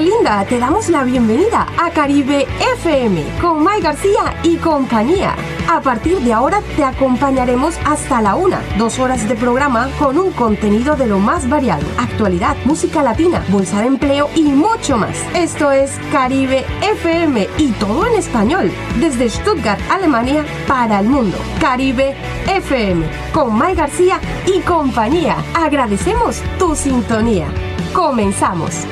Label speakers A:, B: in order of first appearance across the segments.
A: Linda, te damos la bienvenida a Caribe FM con May García y compañía. A partir de ahora te acompañaremos hasta la una, dos horas de programa con un contenido de lo más variado, actualidad, música latina, bolsa de empleo y mucho más. Esto es Caribe FM y todo en español, desde Stuttgart, Alemania, para el mundo. Caribe FM con May García y compañía. Agradecemos tu sintonía. Comenzamos.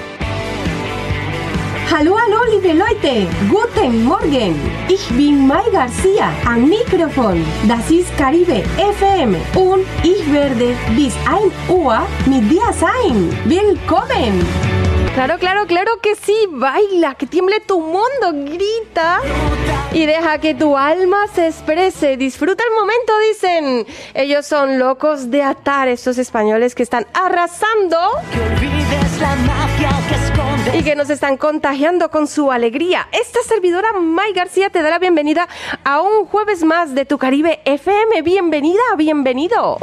A: Hallo, hallo, liebe Leute. Guten Morgen. Ich bin Mai Garcia am Mikrofon. Das ist Caribe FM und ich werde bis 1 Uhr mit dir sein. Willkommen.
B: Claro, claro, claro que sí. Baila, que tiemble tu mundo, grita y deja que tu alma se exprese. Disfruta el momento, dicen. Ellos son locos de atar estos españoles que están arrasando.
C: Que olvides la magia que esconde.
B: Y que nos están contagiando con su alegría. Esta servidora May García te da la bienvenida a un jueves más de tu Caribe FM. Bienvenida, bienvenido.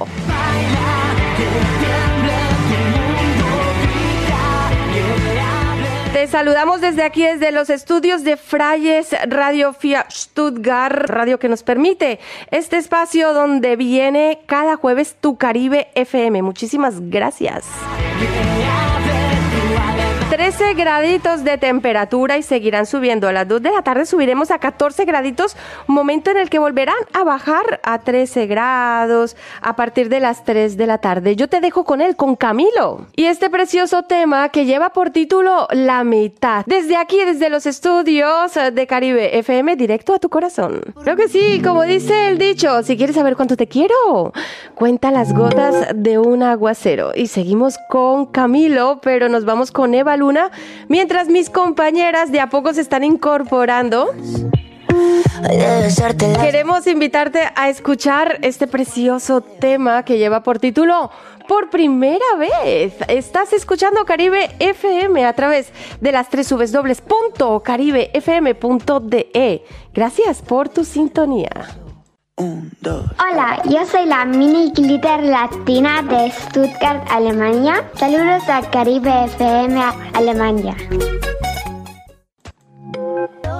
B: Te saludamos desde aquí, desde los estudios de Frayes Radio FIA Stuttgart, radio que nos permite este espacio donde viene cada jueves tu Caribe FM. Muchísimas gracias. 13 graditos de temperatura y seguirán subiendo. A las 2 de la tarde subiremos a 14 graditos, momento en el que volverán a bajar a 13 grados a partir de las 3 de la tarde. Yo te dejo con él, con Camilo. Y este precioso tema que lleva por título La mitad. Desde aquí, desde los estudios de Caribe FM, directo a tu corazón. Creo que sí, como dice el dicho, si quieres saber cuánto te quiero, cuenta las gotas de un aguacero. Y seguimos con Camilo, pero nos vamos con Eva Luna, mientras mis compañeras de a poco se están incorporando. Queremos invitarte a escuchar este precioso tema que lleva por título Por primera vez. Estás escuchando Caribe FM a través de las tres www.caribefm.de. Gracias por tu sintonía.
D: Hola, yo soy la mini glitter latina de Stuttgart, Alemania. Saludos a Caribe FM Alemania.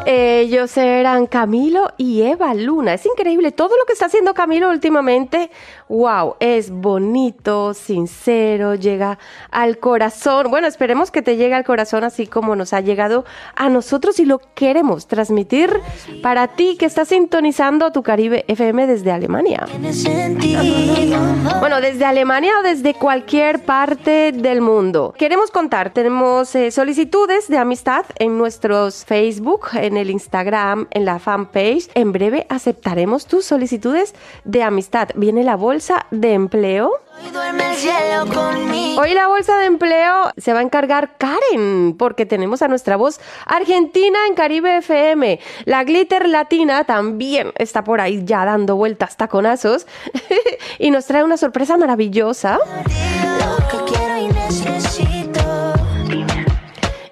B: Ellos eran Camilo y Eva Luna. Es increíble todo lo que está haciendo Camilo últimamente. Wow, es bonito, sincero, llega al corazón. Bueno, esperemos que te llegue al corazón así como nos ha llegado a nosotros y lo queremos transmitir para ti que estás sintonizando tu Caribe FM desde Alemania. Bueno, desde Alemania o desde cualquier parte del mundo. Queremos contar, tenemos eh, solicitudes de amistad en nuestros Facebook, en el Instagram, en la fanpage. En breve aceptaremos tus solicitudes de amistad. Viene la bolsa de empleo.
C: Hoy
B: la bolsa de empleo se va a encargar Karen, porque tenemos a nuestra voz argentina en Caribe FM. La glitter latina también está por ahí ya dando vueltas taconazos y nos trae una sorpresa maravillosa.
C: Lo que quiero y necesito.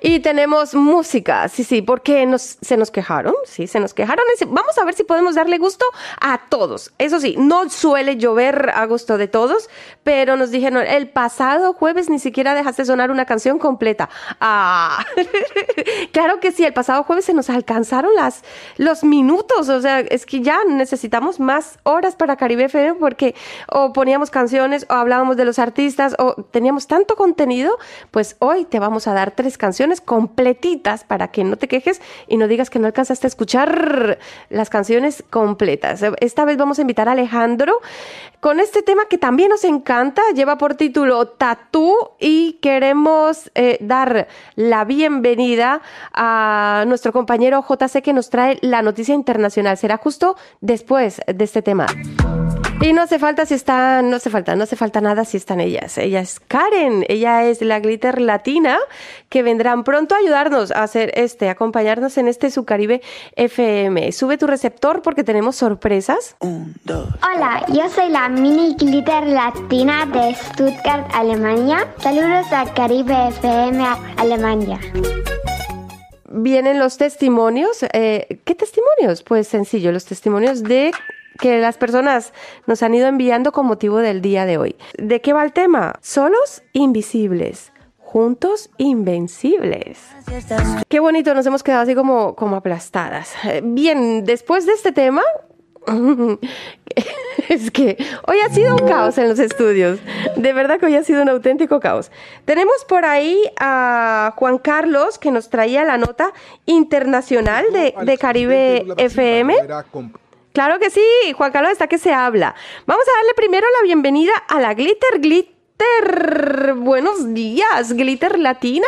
B: Y tenemos música, sí, sí, porque nos, se nos quejaron, sí, se nos quejaron. Vamos a ver si podemos darle gusto a todos. Eso sí, no suele llover a gusto de todos, pero nos dijeron, el pasado jueves ni siquiera dejaste sonar una canción completa. Ah, claro que sí, el pasado jueves se nos alcanzaron las, los minutos, o sea, es que ya necesitamos más horas para Caribe FM porque o poníamos canciones o hablábamos de los artistas o teníamos tanto contenido, pues hoy te vamos a dar tres canciones completitas para que no te quejes y no digas que no alcanzaste a escuchar las canciones completas. Esta vez vamos a invitar a Alejandro con este tema que también nos encanta, lleva por título Tatú y queremos eh, dar la bienvenida a nuestro compañero JC que nos trae la noticia internacional. Será justo después de este tema. Y no hace falta si está, no hace falta, no hace falta nada si están ellas. Ella es Karen, ella es la glitter latina que vendrán pronto a ayudarnos a hacer este, acompañarnos en este su Caribe FM. Sube tu receptor porque tenemos sorpresas.
D: Hola, yo soy la mini glitter latina de Stuttgart, Alemania. Saludos a Caribe FM Alemania.
B: Vienen los testimonios. eh, ¿Qué testimonios? Pues sencillo, los testimonios de que las personas nos han ido enviando con motivo del día de hoy. ¿De qué va el tema? Solos invisibles. juntos invencibles. Qué bonito, nos hemos quedado así como, como aplastadas. Bien, después de este tema, es que hoy ha sido un caos en los estudios. De verdad que hoy ha sido un auténtico caos. Tenemos por ahí a Juan Carlos que nos traía la nota internacional de, de Caribe FM. Claro que sí, Juan Carlos está que se habla. Vamos a darle primero la bienvenida a la Glitter Glitter. Buenos días, Glitter Latina.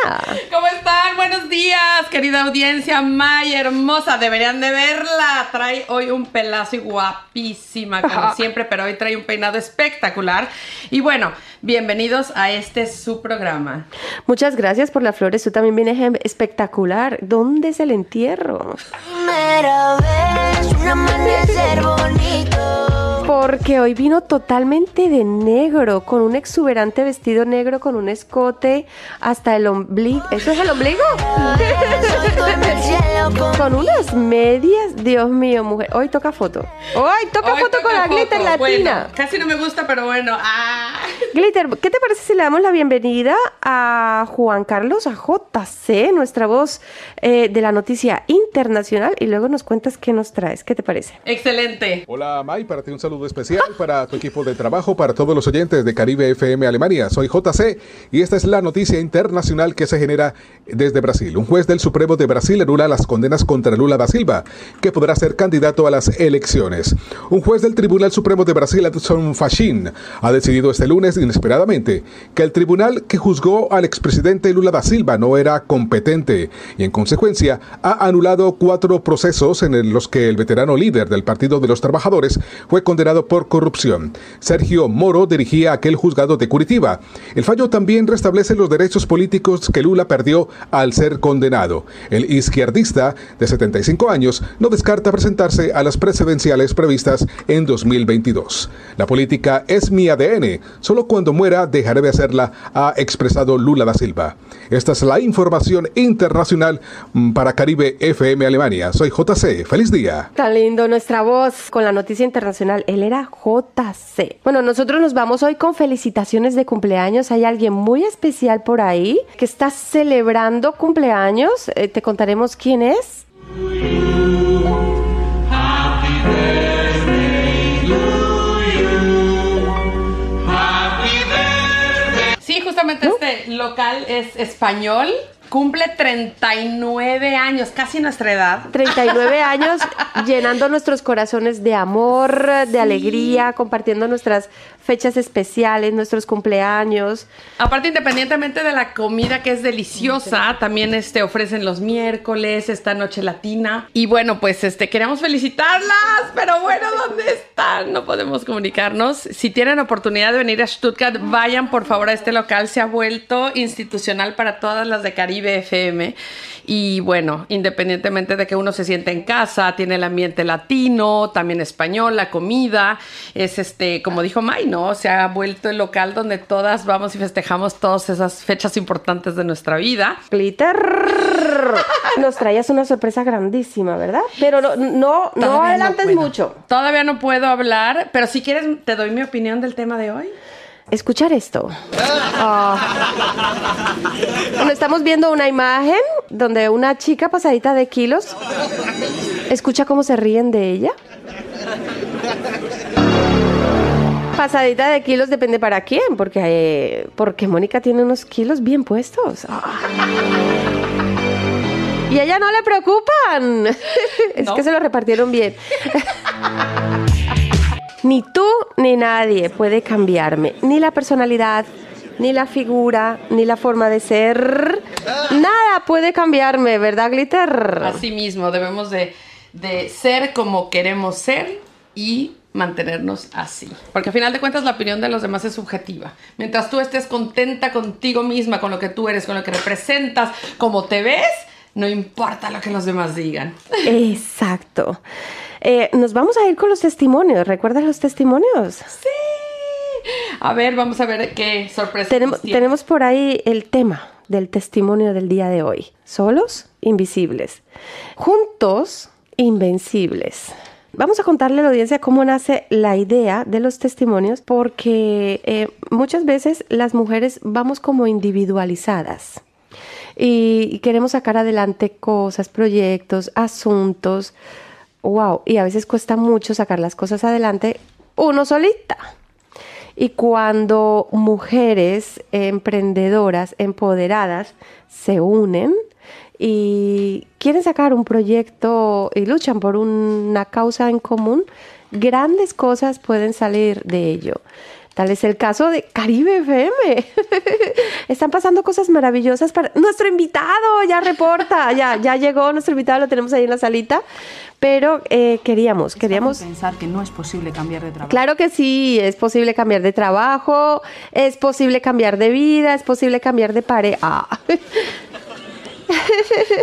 E: ¿Cómo están? Buenos días, querida audiencia. May hermosa, deberían de verla. Trae hoy un pelazo y guapísima, como siempre, pero hoy trae un peinado espectacular. Y bueno, bienvenidos a este su programa.
B: Muchas gracias por las flores. Tú también vienes espectacular. ¿Dónde es el entierro?
C: Primera vez, un amanecer bonito.
B: Porque hoy vino totalmente de negro, con un exuberante vestido negro, con un escote hasta el ombligo. ¿Eso es el ombligo?
C: Con
B: unas medias. Dios mío, mujer. Hoy toca foto. Hoy toca
E: Hoy
B: foto con la glitter.
E: Bueno,
B: latina.
E: casi no me gusta, pero bueno. Ah.
B: Glitter, ¿qué te parece si le damos la bienvenida a Juan Carlos, a JC, nuestra voz eh, de la noticia internacional, y luego nos cuentas qué nos traes? ¿Qué te parece?
E: Excelente.
F: Hola May, para ti un saludo especial para tu equipo de trabajo, para todos los oyentes de Caribe FM Alemania. Soy JC y esta es la noticia internacional que se genera desde Brasil. Un juez del Supremo de Brasil anula las condenas contra Lula da Silva, que podrá ser candidato a las elecciones. Un juez del Tribunal Supremo de Brasil, Edson Fachin, ha decidido este lunes inesperadamente que el tribunal que juzgó al expresidente Lula da Silva no era competente y en consecuencia ha anulado cuatro procesos en los que el veterano líder del Partido de los Trabajadores fue condenado por corrupción. Sergio Moro dirigía aquel juzgado de Curitiba. El fallo también restablece los derechos políticos que Lula perdió al ser condenado. El izquierdista de 75 años no descarta presentarse a las presidenciales previstas en 2022. La política es mi ADN. Solo cuando muera dejaré de hacerla, ha expresado Lula da Silva. Esta es la información internacional mm, para Caribe FM Alemania. Soy JC. Feliz día.
B: Tan lindo nuestra voz con la noticia internacional. Él era JC. Bueno, nosotros nos vamos hoy con felicitaciones de cumpleaños. Hay alguien muy especial por ahí que está celebrando cumpleaños. Eh, te contaremos quién es.
E: Sí, justamente este local es español. Cumple 39 años, casi nuestra edad.
B: 39 años llenando nuestros corazones de amor, de alegría, compartiendo nuestras fechas especiales, nuestros cumpleaños.
E: Aparte, independientemente de la comida que es deliciosa, también este ofrecen los miércoles, esta noche latina. Y bueno, pues este queremos felicitarlas, pero bueno, ¿dónde están? No podemos comunicarnos. Si tienen oportunidad de venir a Stuttgart, vayan por favor a este local. Se ha vuelto institucional para todas las de Caribe FM. Y bueno, independientemente de que uno se siente en casa, tiene el ambiente latino, también español, la comida, es este, como dijo May, ¿no? Se ha vuelto el local donde todas vamos y festejamos todas esas fechas importantes de nuestra vida.
B: Glitter. Nos traías una sorpresa grandísima, ¿verdad? Pero no, no, no adelantes mucho.
E: Todavía no puedo hablar, pero si quieres te doy mi opinión del tema de hoy.
B: Escuchar esto. Ah. Bueno, estamos viendo una imagen donde una chica pasadita de kilos escucha cómo se ríen de ella. Pasadita de kilos depende para quién, porque, eh, porque Mónica tiene unos kilos bien puestos. Ah. Y a ella no le preocupan. es que se lo repartieron bien. Ni tú ni nadie puede cambiarme, ni la personalidad, ni la figura, ni la forma de ser. Nada puede cambiarme, ¿verdad, Glitter?
E: Así mismo, debemos de, de ser como queremos ser y mantenernos así. Porque al final de cuentas la opinión de los demás es subjetiva. Mientras tú estés contenta contigo misma, con lo que tú eres, con lo que representas, como te ves, no importa lo que los demás digan.
B: Exacto. Eh, nos vamos a ir con los testimonios. ¿Recuerdas los testimonios?
E: A ver, vamos a ver qué sorpresa.
B: Tenemos, tenemos por ahí el tema del testimonio del día de hoy. Solos, invisibles. Juntos, invencibles. Vamos a contarle a la audiencia cómo nace la idea de los testimonios, porque eh, muchas veces las mujeres vamos como individualizadas y, queremos sacar adelante cosas, proyectos, asuntos. Wow, y a veces cuesta mucho sacar las cosas adelante uno solita. Y cuando mujeres emprendedoras, empoderadas, se unen y quieren sacar un proyecto y luchan por una causa en común, grandes cosas pueden salir de ello. Tal es el caso de Caribe FM. Están pasando cosas maravillosas para nuestro invitado, ya reporta, ya, ya llegó nuestro invitado, lo tenemos ahí en la salita. Pero eh, queríamos, queríamos
G: pensar que no es posible cambiar de trabajo.
B: Claro que sí, es posible cambiar de trabajo, es posible cambiar de vida, es posible cambiar de pareja.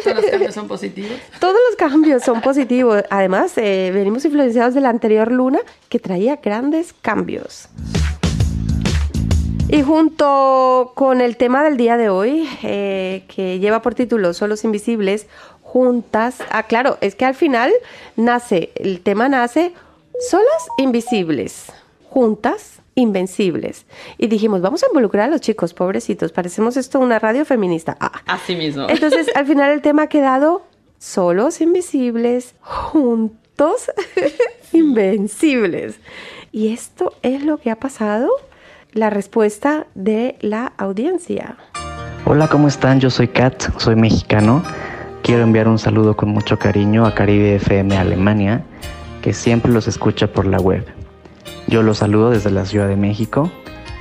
E: Todos los cambios son positivos.
B: Todos los cambios son positivos. Además, eh, venimos influenciados de la anterior luna que traía grandes cambios. Y junto con el tema del día de hoy, eh, que lleva por título Solos Invisibles, juntas. Ah, claro, es que al final nace, el tema nace solas invisibles, juntas invencibles. Y dijimos, vamos a involucrar a los chicos, pobrecitos, parecemos esto una radio feminista. Ah.
E: Así mismo.
B: Entonces, al final el tema ha quedado solos invisibles, juntos invencibles. Y esto es lo que ha pasado, la respuesta de la audiencia.
H: Hola, ¿cómo están? Yo soy Kat, soy mexicano. Quiero enviar un saludo con mucho cariño a Caribe FM Alemania, que siempre los escucha por la web. Yo los saludo desde la Ciudad de México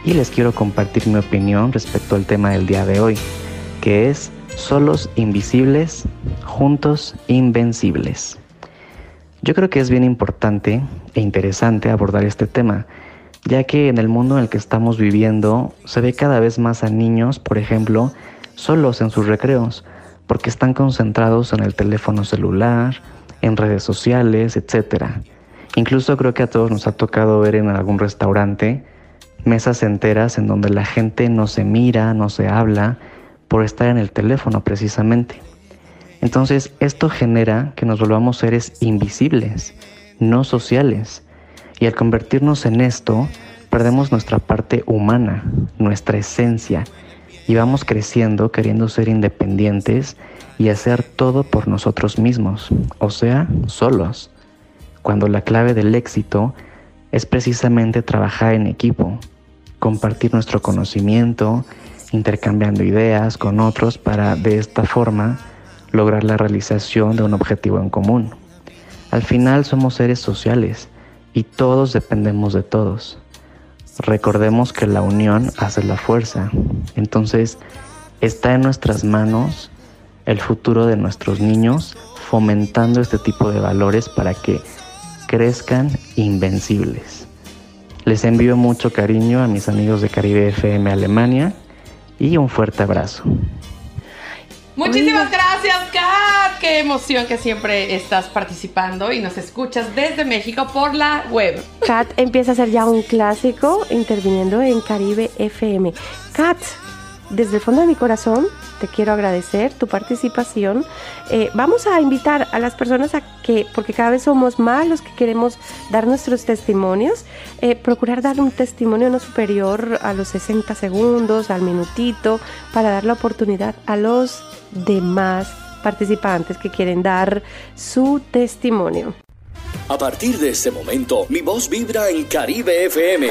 H: y les quiero compartir mi opinión respecto al tema del día de hoy, que es solos invisibles, juntos invencibles. Yo creo que es bien importante e interesante abordar este tema, ya que en el mundo en el que estamos viviendo se ve cada vez más a niños, por ejemplo, solos en sus recreos, porque están concentrados en el teléfono celular, en redes sociales, etc. Incluso creo que a todos nos ha tocado ver en algún restaurante mesas enteras en donde la gente no se mira, no se habla, por estar en el teléfono precisamente. Entonces esto genera que nos volvamos seres invisibles, no sociales. Y al convertirnos en esto, perdemos nuestra parte humana, nuestra esencia, y vamos creciendo queriendo ser independientes y hacer todo por nosotros mismos, o sea, solos, cuando la clave del éxito es precisamente trabajar en equipo, compartir nuestro conocimiento, intercambiando ideas con otros para de esta forma lograr la realización de un objetivo en común. Al final somos seres sociales y todos dependemos de todos. Recordemos que la unión hace la fuerza. Entonces, está en nuestras manos el futuro de nuestros niños fomentando este tipo de valores para que crezcan invencibles. Les envío mucho cariño a mis amigos de Caribe FM Alemania y un fuerte abrazo.
E: Muchísimas gracias, Kat. Qué emoción que siempre estás participando y nos escuchas desde México por la web.
B: Kat empieza a ser ya un clásico interviniendo en Caribe FM. Kat, desde el fondo de mi corazón te quiero agradecer tu participación. Eh, vamos a invitar a las personas a que, porque cada vez somos más los que queremos dar nuestros testimonios, eh, procurar dar un testimonio no superior a los 60 segundos, al minutito, para dar la oportunidad a los demás participantes que quieren dar su testimonio.
I: A partir de este momento, mi voz vibra en Caribe FM.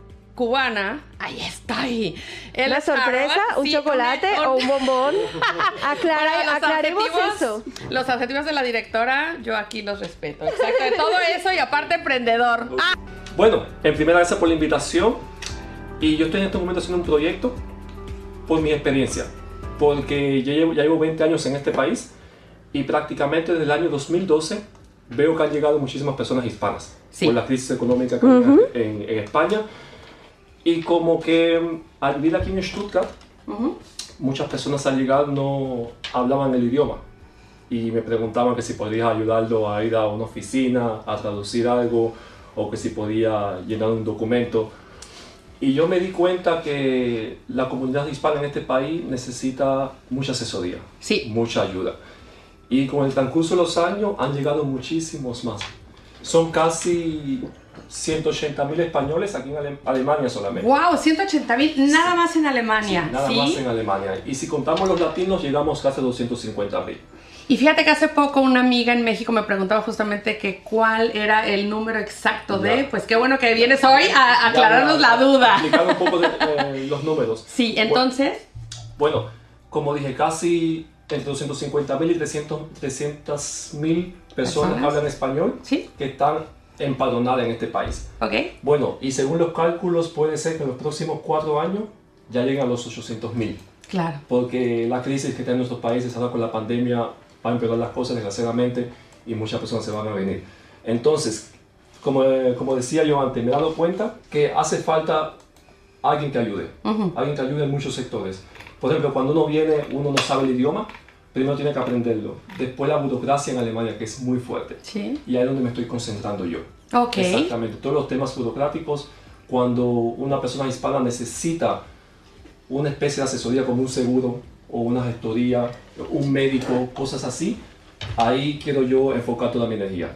E: cubana. Ahí estoy. En
B: ¿Una sorpresa? ¿Un
E: sí,
B: chocolate
E: un-
B: o un bombón? Aclara- aclaremos
E: adjetivos-
B: eso.
E: Los adjetivos de la directora, yo aquí los respeto. Exacto, de todo eso y aparte emprendedor. Ah,
J: Bueno, en primera gracias por la invitación. Y yo estoy en este momento haciendo un proyecto por mi experiencia. Porque ya llevo, ya llevo 20 años en este país y prácticamente desde el año 2012 veo que han llegado muchísimas personas hispanas
E: Sí.
J: por la crisis económica que hay en, en España. Y como que al vivir aquí en Stuttgart, muchas personas al llegar no hablaban el idioma y me preguntaban que si podía ayudarlo a ir a una oficina, a traducir algo o que si podía llenar un documento. Y yo me di cuenta que la comunidad hispana en este país necesita mucha asesoría,
E: Sí.
J: mucha ayuda. Y con el transcurso de los años han llegado muchísimos más. Son casi 180 mil españoles aquí en Ale- Alemania solamente.
E: Wow, 180 mil, nada más en Alemania.
J: Nada
E: ¿sí?
J: más en Alemania. Y si contamos los latinos, llegamos casi a 250 mil.
E: Y fíjate que hace poco una amiga en México me preguntaba justamente que cuál era el número exacto de,
J: Ya.
E: pues qué bueno que vienes hoy a aclararnos la duda.
J: Explicar un poco de, eh, los números.
E: Sí, entonces,
J: Bueno, como dije, casi entre 250 mil y 300 mil personas
E: Personas.
J: hablan español
E: Sí.
J: que están empadronadas en este país.
E: ok.
J: Bueno, y según los cálculos puede ser que en los próximos cuatro años ya lleguen a los 800 mil.
E: Claro.
J: Porque la crisis que tienen nuestros países ahora con la pandemia va a empeorar las cosas desgraciadamente y muchas personas se van a venir. Entonces, como, eh, como decía yo antes, me he dado cuenta que hace falta alguien que ayude, alguien que ayude en muchos sectores. Por ejemplo, cuando uno viene, uno no sabe el idioma, primero tiene que aprenderlo. Después la burocracia en Alemania, que es muy fuerte.
E: Sí.
J: Y ahí es donde me estoy concentrando yo.
E: Ok.
J: Exactamente, todos los temas burocráticos, cuando una persona hispana necesita una especie de asesoría como un seguro o una gestoría, un médico, cosas así, ahí quiero yo enfocar toda mi energía.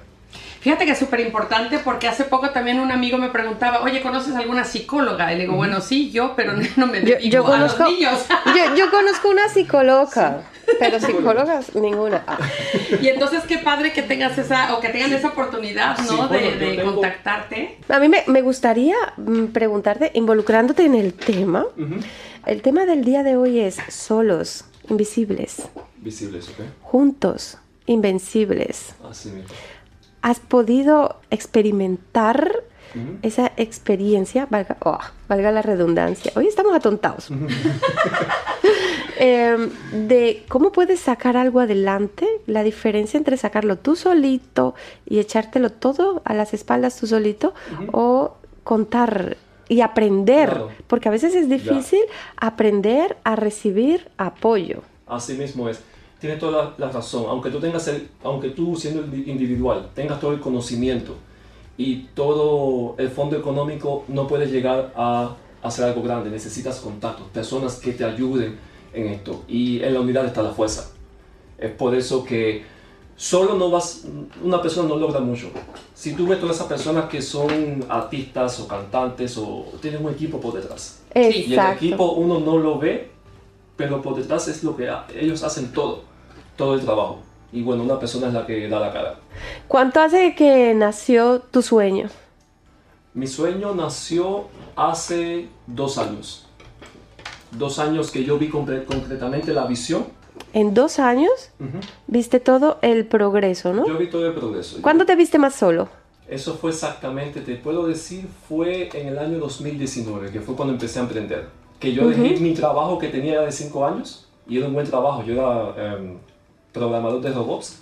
E: Fíjate que es súper importante porque hace poco también un amigo me preguntaba, oye, ¿conoces alguna psicóloga? Y le digo, bueno, sí, yo, pero no me
B: Yo,
E: dedico
B: yo
E: a los
B: conozco,
E: niños.
B: yo, yo conozco una psicóloga, pero psicólogas ninguna. Ah,
E: y entonces qué padre que tengas esa, o que tengan esa oportunidad, ¿no?
J: Sí, bueno,
E: de
J: yo
E: de
J: tengo-
E: contactarte.
B: A mí me, me gustaría mm, preguntarte, involucrándote en el tema, el tema del día de hoy es solos, invisibles,
J: Visibles, ¿ok?
B: juntos, invencibles.
J: Así mismo.
B: ¿Has podido experimentar esa experiencia, valga, oh, valga la redundancia, hoy estamos atontados, Em, de cómo puedes sacar algo adelante, la diferencia entre sacarlo tú solito y echártelo todo a las espaldas tú solito o contar y aprender,
J: Claro.
B: porque a veces es difícil aprender a recibir apoyo.
J: Así mismo es. Tienes toda la, la razón. Aunque tú tengas el, aunque tú siendo indi- individual tengas todo el conocimiento y todo el fondo económico, no puedes llegar a hacer algo grande. Necesitas contactos, personas que te ayuden en esto. Y en la unidad está la fuerza. Es por eso que solo no vas, una persona no logra mucho. Si tú ves todas esas personas que son artistas o cantantes o tienen un equipo por detrás. Y el
B: Exacto.
J: equipo uno no lo ve, pero por detrás es lo que ellos hacen todo, todo el trabajo. Y bueno, una persona es la que da la cara.
B: ¿Cuánto hace que nació tu sueño?
J: Mi sueño nació hace dos años. Dos años que yo vi comple- concretamente la visión.
B: En dos años
J: Ujú.
B: viste todo el progreso, ¿no?
J: Yo vi todo el progreso.
B: ¿Cuándo te viste más solo?
J: Eso fue exactamente, te puedo decir, fue en el año 2019, que fue cuando empecé a emprender. Que yo dejé
B: Ujú.
J: mi trabajo que tenía de 5 años, y era un buen trabajo. Yo era em, programador de robots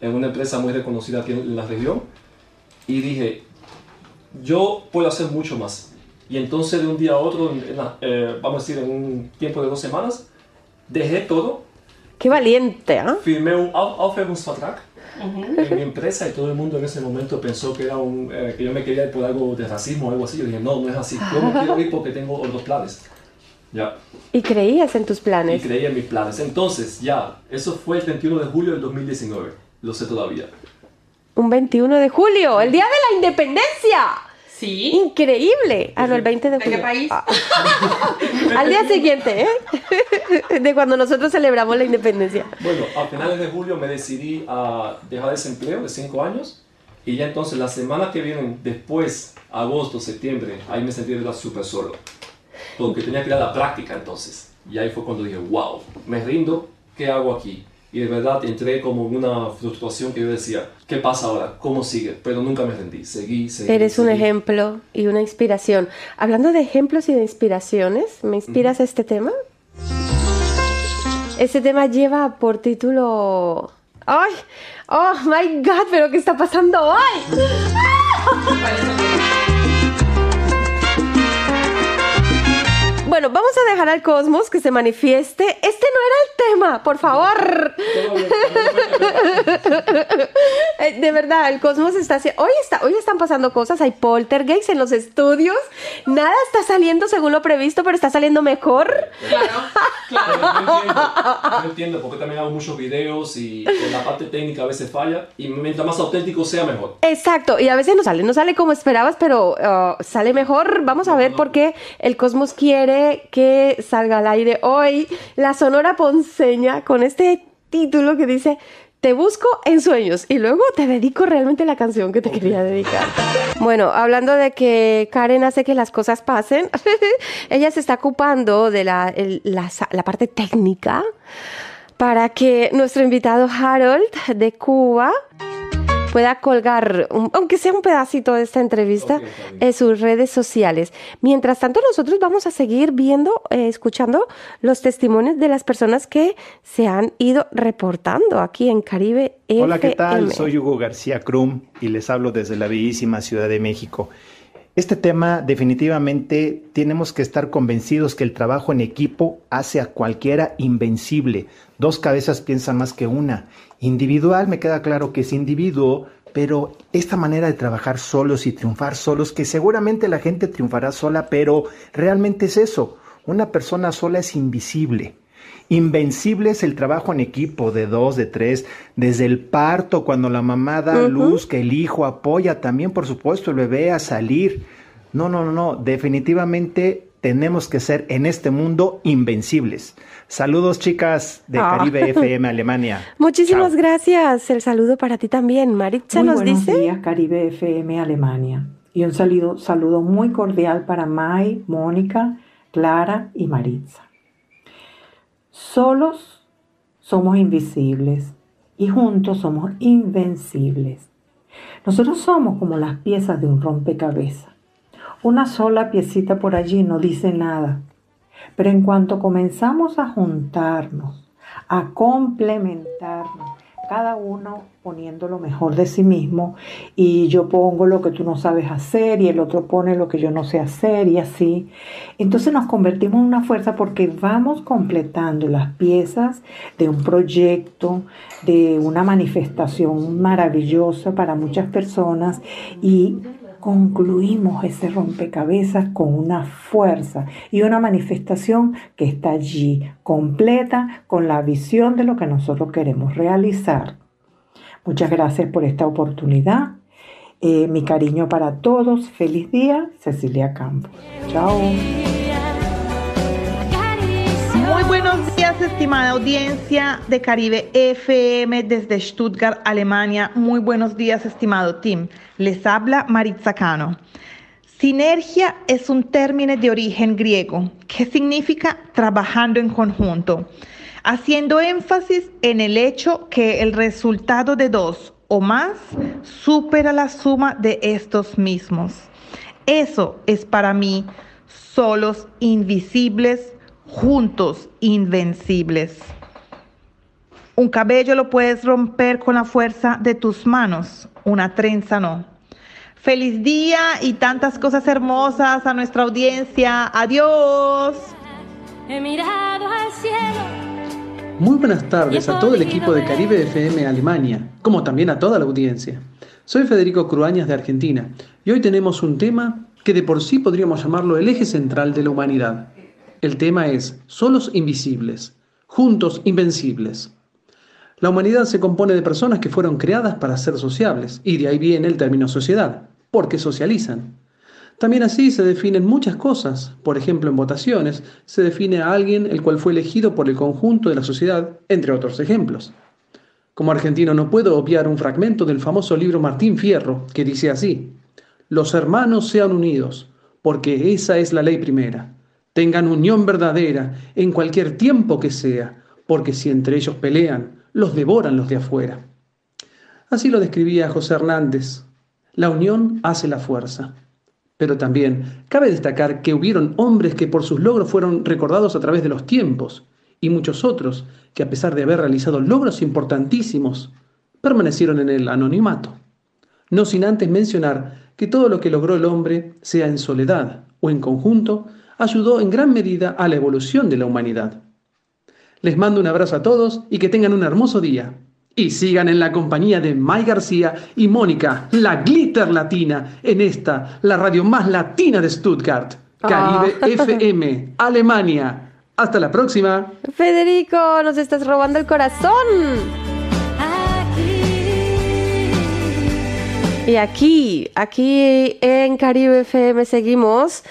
J: en una empresa muy reconocida aquí en la región. Y dije, yo puedo hacer mucho más. Y entonces de un día a otro, en- en la- eh, vamos a decir en un tiempo de dos semanas, dejé todo,
B: Qué valiente, ¿ah?
J: firmé un Au- Aufhebungsvertrag en mi empresa y todo el mundo en ese momento pensó que, era un, eh, que yo me quería ir por algo de racismo o algo así. Yo dije, no, no es así. Yo me quiero ir porque tengo otros planes. Ya,
B: Y creías en tus
J: y
B: planes.
J: creí en mis planes. Entonces, ya, eso fue el 31 de julio del 2019. Lo sé todavía.
B: Un 21 de julio, el día de la independencia.
E: Sí.
B: Increíble. Ah, no, el 20 de
E: ¿De
B: julio.
E: qué país?
B: Ah. Al día siguiente, ¿eh? De cuando nosotros celebramos la independencia.
J: Bueno, a finales de julio me decidí a dejar ese empleo de 5 años. Y ya entonces, las semanas que vienen después, agosto, septiembre, ahí me sentí de súper solo. Porque tenía que ir a la práctica entonces. Y ahí fue cuando dije, wow, me rindo, ¿qué hago aquí? Y de verdad entré como en una frustración que yo decía, ¿qué pasa ahora? ¿Cómo sigue? Pero nunca me rendí, seguí, seguí.
B: Eres un
J: seguí.
B: ejemplo y una inspiración. Hablando de ejemplos y de inspiraciones, ¿me inspiras a este tema? Este tema lleva por título Ay, oh my God, pero ¿qué está pasando hoy? Bueno, vamos a dejar al cosmos que se manifieste. Este no era el tema, por favor. Eh, de verdad, el cosmos está haciendo. Hoy, está, hoy están pasando cosas. Hay poltergeist en los estudios. Nada está saliendo según lo previsto, pero está saliendo mejor.
J: Claro, claro. Yo entiendo, yo entiendo, porque también hago muchos videos y la parte técnica a veces falla. Y mientras más auténtico sea, mejor.
B: Exacto, y a veces no sale, no sale como esperabas, pero uh, sale mejor. Vamos a ver por qué el cosmos quiere que salga al aire hoy la Sonora Ponceña con este título que dice te busco en sueños y luego te dedico realmente la canción que te quería dedicar. Bueno, hablando de que Karen hace que las cosas pasen, ella se está ocupando de la, la la parte técnica para que nuestro invitado Harold de Cuba pueda colgar, un- aunque sea un pedacito de esta entrevista, en sus redes sociales. Mientras tanto, nosotros vamos a seguir viendo, eh, escuchando los testimonios de las personas que se han ido reportando aquí en Caribe
K: Hola, ¿qué tal? Soy Hugo García Crum y les hablo desde la bellísima Ciudad de México. Este tema definitivamente tenemos que estar convencidos que el trabajo en equipo hace a cualquiera invencible. Dos cabezas piensan más que una. Individual me queda claro que es individuo, pero esta manera de trabajar solos y triunfar solos, que seguramente la gente triunfará sola, pero realmente es eso. Una persona sola es invisible. Invencible es el trabajo en equipo de dos, de tres, desde el parto, cuando la mamá da a
L: Ujú.
K: luz, que el hijo apoya también, por supuesto, el bebé a salir. No, no, no, no, definitivamente tenemos que ser en este mundo invencibles. Saludos chicas de
B: Ah.
K: Caribe FM Alemania.
B: Muchísimas
K: Chao.
B: gracias. El saludo para ti también. Maritza
M: Muy
B: nos
M: buenos
B: dice.
M: días, Caribe FM Alemania. Y un saludo, saludo muy cordial para Mai, Mónica, Clara y Maritza. Solos somos invisibles y juntos somos invencibles. Nosotros somos como las piezas de un rompecabezas. Una sola piecita por allí no dice nada. Pero en cuanto comenzamos a juntarnos, a complementarnos, cada uno poniendo lo mejor de sí mismo y yo pongo lo que tú no sabes hacer y el otro pone lo que yo no sé hacer y así. Entonces nos convertimos en una fuerza porque vamos completando las piezas de un proyecto, de una manifestación maravillosa para muchas personas y concluimos ese rompecabezas con una fuerza y una manifestación que está allí, completa, con la visión de lo que nosotros queremos realizar. Muchas gracias por esta oportunidad. Eh, mi cariño para todos. Feliz día, Cecilia Campos. Chao.
N: Muy buenos días, estimada audiencia de Caribe FM desde Stuttgart, Alemania. Muy buenos días, estimado team. Les habla Maritza Cano. Sinergia es un término de origen griego que significa trabajando en conjunto, haciendo énfasis en el hecho que el resultado de dos o más supera la suma de estos mismos. Eso es para mí solos invisibles, juntos invencibles. Un cabello lo puedes romper con la fuerza de tus manos, una trenza no. Feliz día y tantas cosas hermosas a nuestra audiencia. Adiós.
C: He mirado al cielo.
O: Muy buenas tardes a todo el equipo de Caribe FM Alemania, como también a toda la audiencia. Soy Federico Cruañas de Argentina y hoy tenemos un tema que de por sí podríamos llamarlo el eje central de la humanidad. El tema es Solos Invisibles, Juntos Invencibles. La humanidad se compone de personas que fueron creadas para ser sociables, y de ahí viene el término sociedad, porque socializan. También así se definen muchas cosas, por ejemplo en votaciones se define a alguien el cual fue elegido por el conjunto de la sociedad, entre otros ejemplos. Como argentino no puedo obviar un fragmento del famoso libro Martín Fierro, que dice así, Los hermanos sean unidos, porque esa es la ley primera. Tengan unión verdadera en cualquier tiempo que sea, porque si entre ellos pelean, los devoran los de afuera. Así lo describía José Hernández. La unión hace la fuerza. Pero también cabe destacar que hubieron hombres que por sus logros fueron recordados a través de los tiempos, y muchos otros que a pesar de haber realizado logros importantísimos, permanecieron en el anonimato. No sin antes mencionar que todo lo que logró el hombre, sea en soledad o en conjunto, ayudó en gran medida a la evolución de la humanidad. Les mando un abrazo a todos y que tengan un hermoso día. Y sigan en la compañía de May García y Mónica, la glitter latina, en esta, la radio más latina de Stuttgart, Caribe
B: Ah.
O: FM, Alemania. Hasta la próxima.
B: Federico, nos estás robando el corazón. Y aquí, aquí en Caribe FM seguimos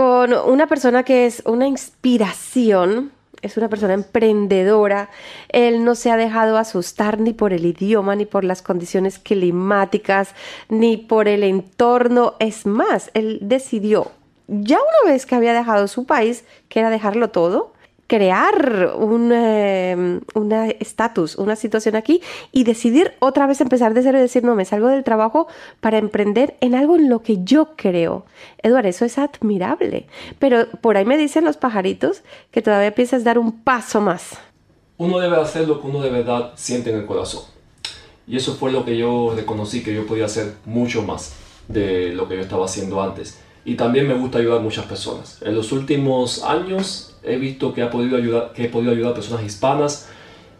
B: con una persona que es una inspiración, es una persona emprendedora. Él no se ha dejado asustar ni por el idioma, ni por las condiciones climáticas, ni por el entorno. Es más, él decidió, ya una vez que había dejado su país, que era dejarlo todo, crear un eh, una estatus, una situación aquí y decidir otra vez empezar de cero y decir, no, me salgo del trabajo para emprender en algo en lo que yo creo. Eduardo, eso es admirable. Pero por ahí me dicen los pajaritos que todavía piensas dar un paso más.
J: Uno debe hacer lo que uno de verdad siente en el corazón. Y eso fue lo que yo reconocí que yo podía hacer mucho más de lo que yo estaba haciendo antes. Y también me gusta ayudar a muchas personas. En los últimos años he visto que, ha podido ayudar, que he podido ayudar a personas hispanas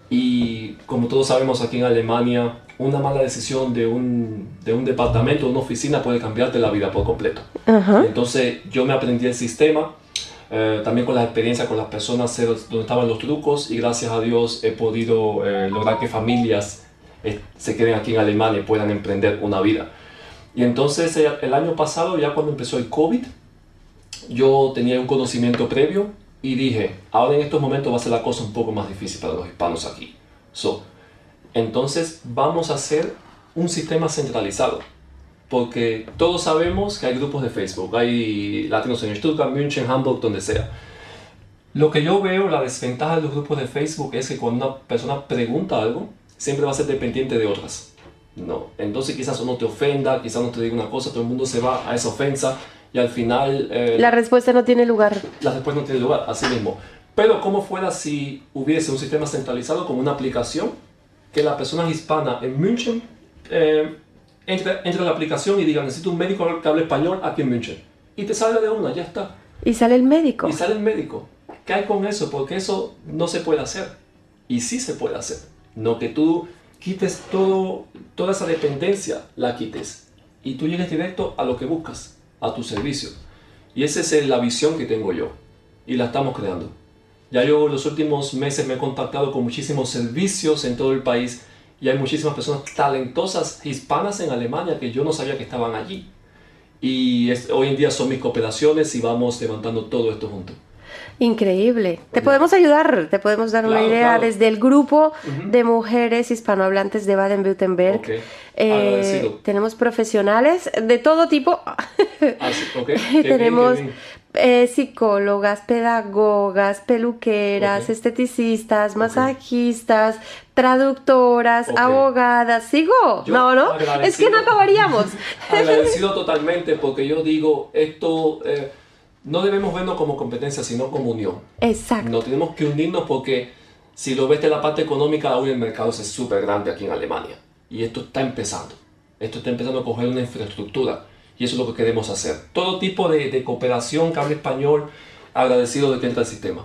J: y como todos sabemos aquí en Alemania, una mala decisión de un, de un departamento, de una oficina puede cambiarte la vida por completo.
B: Ajá.
J: Entonces yo me aprendí el sistema, eh, también con la experiencia con las personas, sé donde estaban los trucos y gracias a Dios he podido eh, lograr que familias eh, se queden aquí en Alemania y puedan emprender una vida. Y entonces el año pasado, ya cuando empezó el COVID, yo tenía un conocimiento previo y dije, ahora en estos momentos va a ser la cosa un poco más difícil para los hispanos aquí. So, entonces vamos a hacer un sistema centralizado. Porque todos sabemos que hay grupos de Facebook, hay latinos en Stuttgart, München, Hamburg, donde sea. Lo que yo veo, la desventaja de los grupos de Facebook es que cuando una persona pregunta algo, siempre va a ser dependiente de otras. No, entonces quizás uno te ofenda, quizás no te diga una cosa, todo el mundo se va a esa ofensa y al final... eh,
B: La respuesta no tiene lugar.
J: la respuesta no tiene lugar, así mismo. Pero ¿cómo fuera si hubiese un sistema centralizado como una aplicación que la persona hispana en München eh, entre, entre a la aplicación y diga necesito un médico que hable español aquí en München? Y te sale de una, ya está.
B: Y sale el médico.
J: Y sale el médico. ¿Qué hay con eso? Porque eso no se puede hacer. Y sí se puede hacer. No que tú quites todo, toda esa dependencia, la quites. Y tú llegues directo a lo que buscas, a tu servicio. Y esa es la visión que tengo yo. Y la estamos creando. Ya yo los últimos meses me he contactado con muchísimos servicios en todo el país. Y hay muchísimas personas talentosas hispanas en Alemania que yo no sabía que estaban allí. Y hoy en día son mis cooperaciones y vamos levantando todo esto juntos.
B: Increíble. Te podemos ayudar, te podemos dar una idea
J: claro.
B: desde el grupo de mujeres hispanohablantes de Baden-Württemberg.
J: Ok.
B: Eh, tenemos profesionales de todo tipo.
J: Ah, sí,
B: tenemos
J: bien.
B: eh, psicólogas, pedagogas, peluqueras, esteticistas, masajistas, traductoras, abogadas. ¿Sigo?
J: Yo
B: no, no. Es que no acabaríamos.
J: Agradecido totalmente porque yo digo, esto eh, no debemos vernos como competencia, sino como unión.
B: Exacto.
J: No tenemos que unirnos porque si lo ves de la parte económica, aún el mercado es súper grande aquí en Alemania. Y esto está empezando. Esto está empezando a coger una infraestructura. Y eso es lo que queremos hacer. Todo tipo de, de cooperación que español, agradecido de que entra el sistema.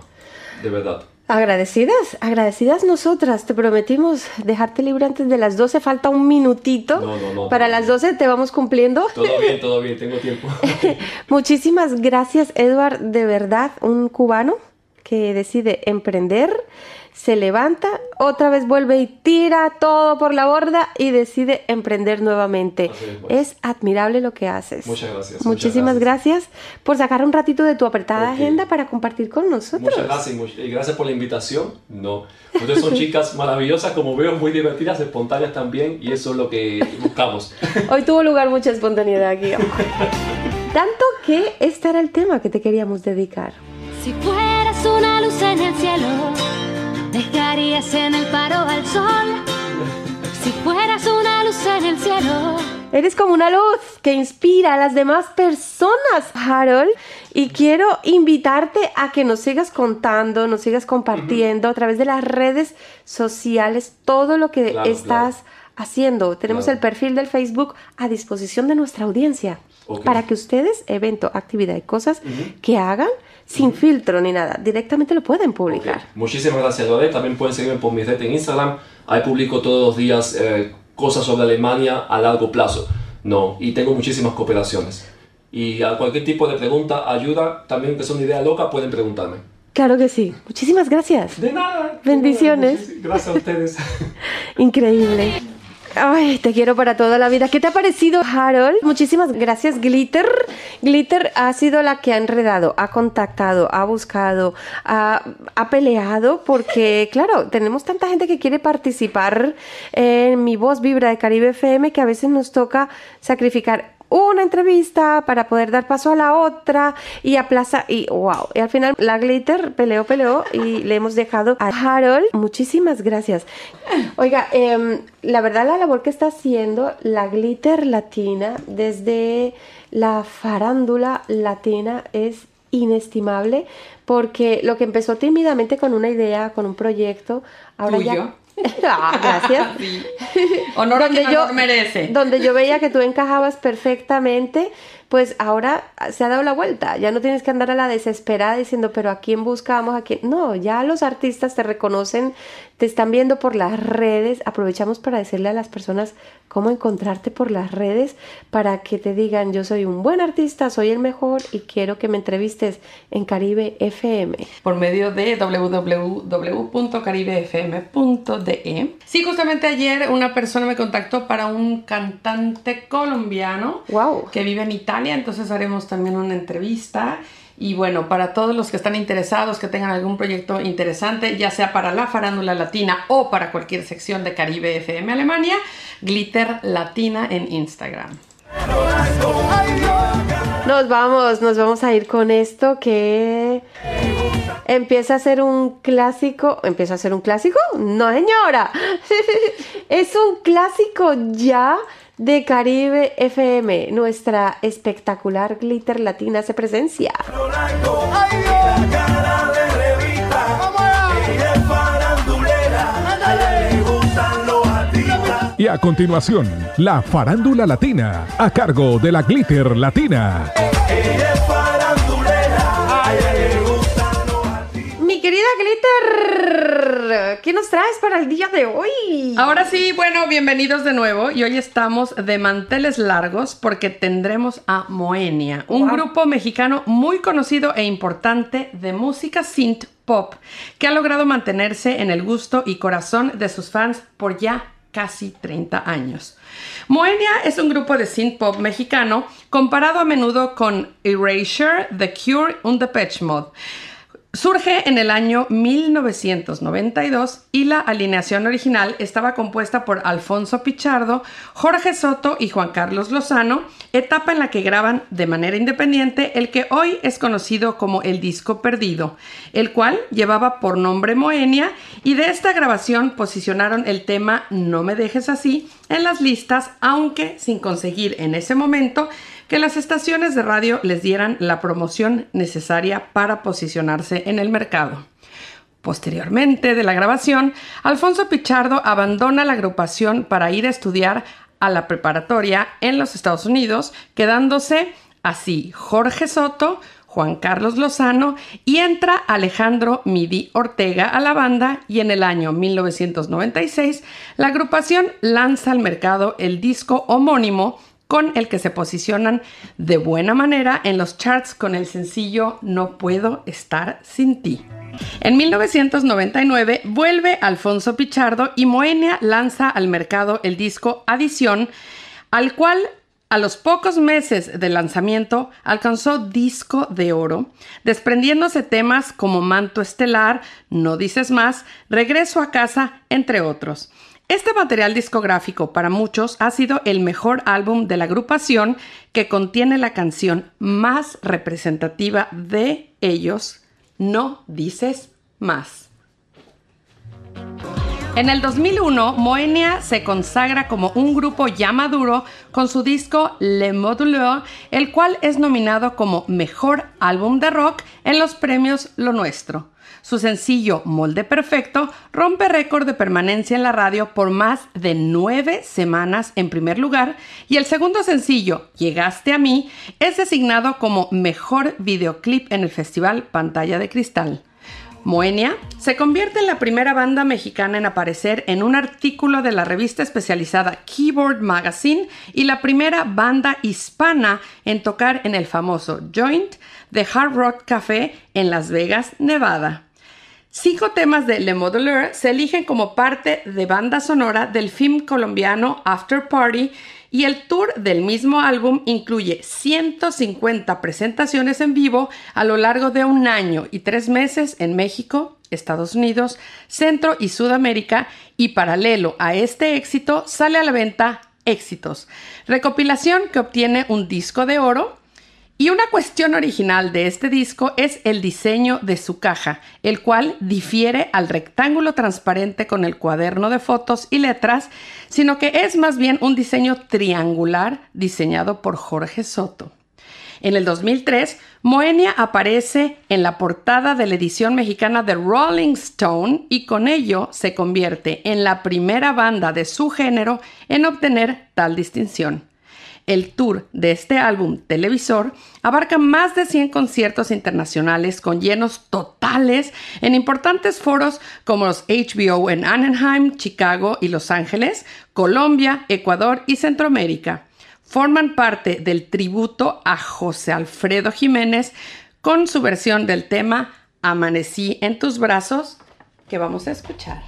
J: De verdad.
B: Agradecidas, agradecidas nosotras. Te prometimos dejarte libre antes de las 12. Falta un minutito.
J: No, no, no.
B: Para las 12 te vamos cumpliendo.
J: Todo bien, todo bien, tengo tiempo.
B: Muchísimas gracias, Edward. De verdad, un cubano que decide emprender, se levanta, otra vez vuelve y tira todo por la borda y decide emprender nuevamente.
J: Es, pues.
B: Es admirable lo que haces.
J: Muchas gracias.
B: Muchísimas
J: muchas
B: gracias. por sacar un ratito de tu apretada
J: Ok.
B: agenda para compartir con nosotros.
J: Muchas gracias y gracias por la invitación. No, ustedes son chicas maravillosas, como veo, muy divertidas, espontáneas también, y eso es lo que buscamos.
B: Hoy tuvo lugar mucha espontaneidad aquí. Tanto que este era el tema que te queríamos dedicar.
C: Si fueras una luz en el cielo, dejarías en el paro al sol. Si fueras una luz en el cielo,
B: Eres como una luz que inspira a las demás personas, Harold. Y quiero invitarte a que nos sigas contando, nos sigas compartiendo a través de las redes sociales todo lo que
J: Claro,
B: estás haciendo. Tenemos el perfil del Facebook a disposición de nuestra audiencia para que ustedes, evento, actividad y cosas que hagan sin filtro ni nada, directamente lo pueden publicar.
J: Muchísimas gracias, Lore. También pueden seguirme por mi red en Instagram. Ahí publico todos los días eh, cosas sobre Alemania a largo plazo. No, y tengo muchísimas cooperaciones. Y a cualquier tipo de pregunta, ayuda, también que es una idea loca, pueden preguntarme.
B: Claro que sí. Muchísimas gracias.
J: De nada.
B: Bendiciones.
J: Gracias a ustedes.
B: Increíble. Ay, te quiero para toda la vida. ¿Qué te ha parecido, Harold? Muchísimas gracias, Glitter. Glitter ha sido la que ha enredado, ha contactado, ha buscado, ha, ha peleado, porque, claro, tenemos tanta gente que quiere participar en Mi Voz Vibra de Caribe FM que a veces nos toca sacrificar una entrevista para poder dar paso a la otra y aplaza y wow. Y al final la Glitter peleó, peleó y le hemos dejado a Harold. Muchísimas gracias. Oiga, em, la verdad la labor que está haciendo la Glitter Latina desde la farándula latina es inestimable porque lo que empezó tímidamente con una idea, con un proyecto, ahora ya... Ah, gracias.
E: Honor a
B: donde
E: quien
B: yo,
E: honor merece.
B: donde yo veía que tú encajabas perfectamente, pues ahora se ha dado la vuelta. Ya no tienes que andar a la desesperada diciendo, pero ¿a quién buscamos? ¿A quién? No, ya los artistas te reconocen, te están viendo por las redes. Aprovechamos para decirle a las personas cómo encontrarte por las redes para que te digan, yo soy un buen artista, soy el mejor y quiero que me entrevistes en Caribe FM.
E: por medio de www.caribefm.de. Sí, justamente ayer una persona me contactó para un cantante colombiano que vive en Italia, entonces haremos también una entrevista. Y bueno, para todos los que están interesados, que tengan algún proyecto interesante, ya sea para la farándula latina o para cualquier sección de Caribe FM Alemania, Glitter Latina en Instagram.
B: Nos vamos, nos vamos a ir con esto que empieza a ser un clásico. ¿Empieza a ser un clásico? No, señora. es un clásico ya de Caribe FM. Nuestra espectacular glitter latina se presencia.
F: Y a continuación, la farándula latina, a cargo de la Glitter Latina.
B: ¿Qué nos traes para el día de hoy?
E: Ahora sí, bueno, bienvenidos de nuevo y hoy estamos de manteles largos porque tendremos a Moenia, un
B: Wow.
E: grupo mexicano muy conocido e importante de música synth pop que ha logrado mantenerse en el gusto y corazón de sus fans por ya casi 30 años. Moenia es un grupo de synth pop mexicano comparado a menudo con Erasure, The Cure y Depeche Mode. Surge en el año 1992 y la alineación original estaba compuesta por Alfonso Pichardo, Jorge Soto y Juan Carlos Lozano, etapa en la que graban de manera independiente el que hoy es conocido como el disco perdido, el cual llevaba por nombre Moenia y de esta grabación posicionaron el tema No me dejes así en las listas, aunque sin conseguir en ese momento que las estaciones de radio les dieran la promoción necesaria para posicionarse en el mercado. Posteriormente de la grabación, Alfonso Pichardo abandona la agrupación para ir a estudiar a la preparatoria en los Estados Unidos, quedándose así Jorge Soto, Juan Carlos Lozano y entra Alejandro Midi Ortega a la banda y en el año 1996 la agrupación lanza al mercado el disco homónimo con el que se posicionan de buena manera en los charts con el sencillo No puedo estar sin ti. En 1999 vuelve Alfonso Pichardo y Moenia lanza al mercado el disco Adición, al cual a los pocos meses de lanzamiento alcanzó disco de oro, desprendiéndose temas como Manto Estelar, No Dices Más, Regreso a Casa, entre otros. Este material discográfico para muchos ha sido el mejor álbum de la agrupación que contiene la canción más representativa de ellos, No Dices Más. En el 2001, Moenia se consagra como un grupo ya maduro con su disco Le Moduleur, el cual es nominado como Mejor Álbum de Rock en los premios Lo Nuestro. Su sencillo Molde Perfecto rompe récord de permanencia en la radio por más de nueve semanas en primer lugar y el segundo sencillo, Llegaste a mí, es designado como mejor videoclip en el festival Pantalla de Cristal. Moenia se convierte en la primera banda mexicana en aparecer en un artículo de la revista especializada Keyboard Magazine y la primera banda hispana en tocar en el famoso Joint de Hard Rock Café en Las Vegas, Nevada. Cinco temas de Le Modular se eligen como parte de banda sonora del film colombiano After Party y el tour del mismo álbum incluye 150 presentaciones en vivo a lo largo de un año y tres meses en México, Estados Unidos, Centro y Sudamérica y paralelo a este éxito sale a la venta Éxitos, recopilación que obtiene un disco de oro y una cuestión original de este disco es el diseño de su caja, el cual difiere al rectángulo transparente con el cuaderno de fotos y letras, sino que es más bien un diseño triangular diseñado por Jorge Soto. En el 2003, Moenia aparece en la portada de la edición mexicana de Rolling Stone y con ello se convierte en la primera banda de su género en obtener tal distinción. El tour de este álbum televisor abarca más de 100 conciertos internacionales con llenos totales en importantes foros como los HBO en Anaheim, Chicago y Los Ángeles, Colombia, Ecuador y Centroamérica. Forman parte del tributo a José Alfredo Jiménez con su versión del tema Amanecí en tus brazos que vamos a escuchar.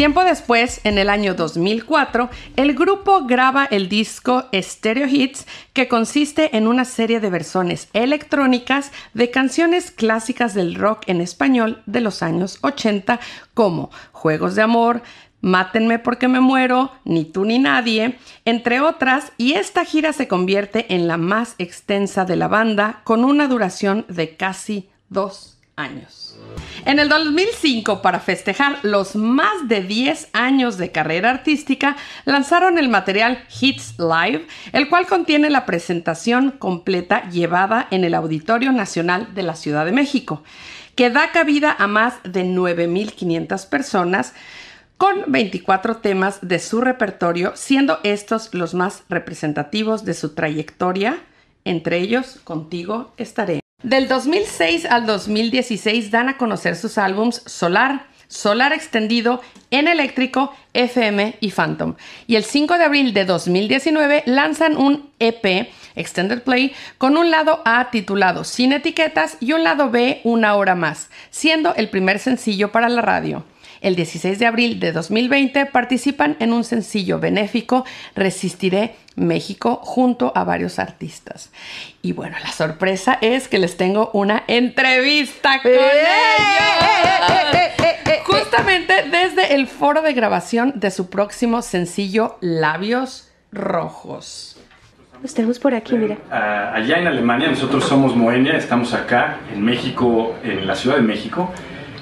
E: Tiempo después, en el año 2004, el grupo graba el disco Stereo Hits, que consiste en una serie de versiones electrónicas de canciones clásicas del rock en español de los años 80, como Juegos de Amor, Mátenme porque me muero, Ni tú ni nadie, entre otras, y esta gira se convierte en la más extensa de la banda, con una duración de casi dos años. En el 2005, para festejar los más de 10 años de carrera artística, lanzaron el material Hits Live, el cual contiene la presentación completa llevada en el Auditorio Nacional de la Ciudad de México, que da cabida a más de 9.500 personas con 24 temas de su repertorio, siendo estos los más representativos de su trayectoria, entre ellos Contigo estaré. Del 2006 al 2016 dan a conocer sus álbums Solar, Solar Extendido, En Eléctrico, FM y Phantom. Y el 5 de abril de 2019 lanzan un EP, Extended Play, con un lado A titulado Sin etiquetas y un lado B Una hora más, siendo el primer sencillo para la radio. El 16 de abril de 2020 participan en un sencillo benéfico Resistiré México junto a varios artistas. Y bueno, la sorpresa es que les tengo una entrevista con ¡Eh! ellos. Justamente desde el foro de grabación de su próximo sencillo Labios Rojos.
B: Los tenemos por aquí, mira.
L: Allá en Alemania, nosotros somos Moenia, estamos acá en México, en la Ciudad de México.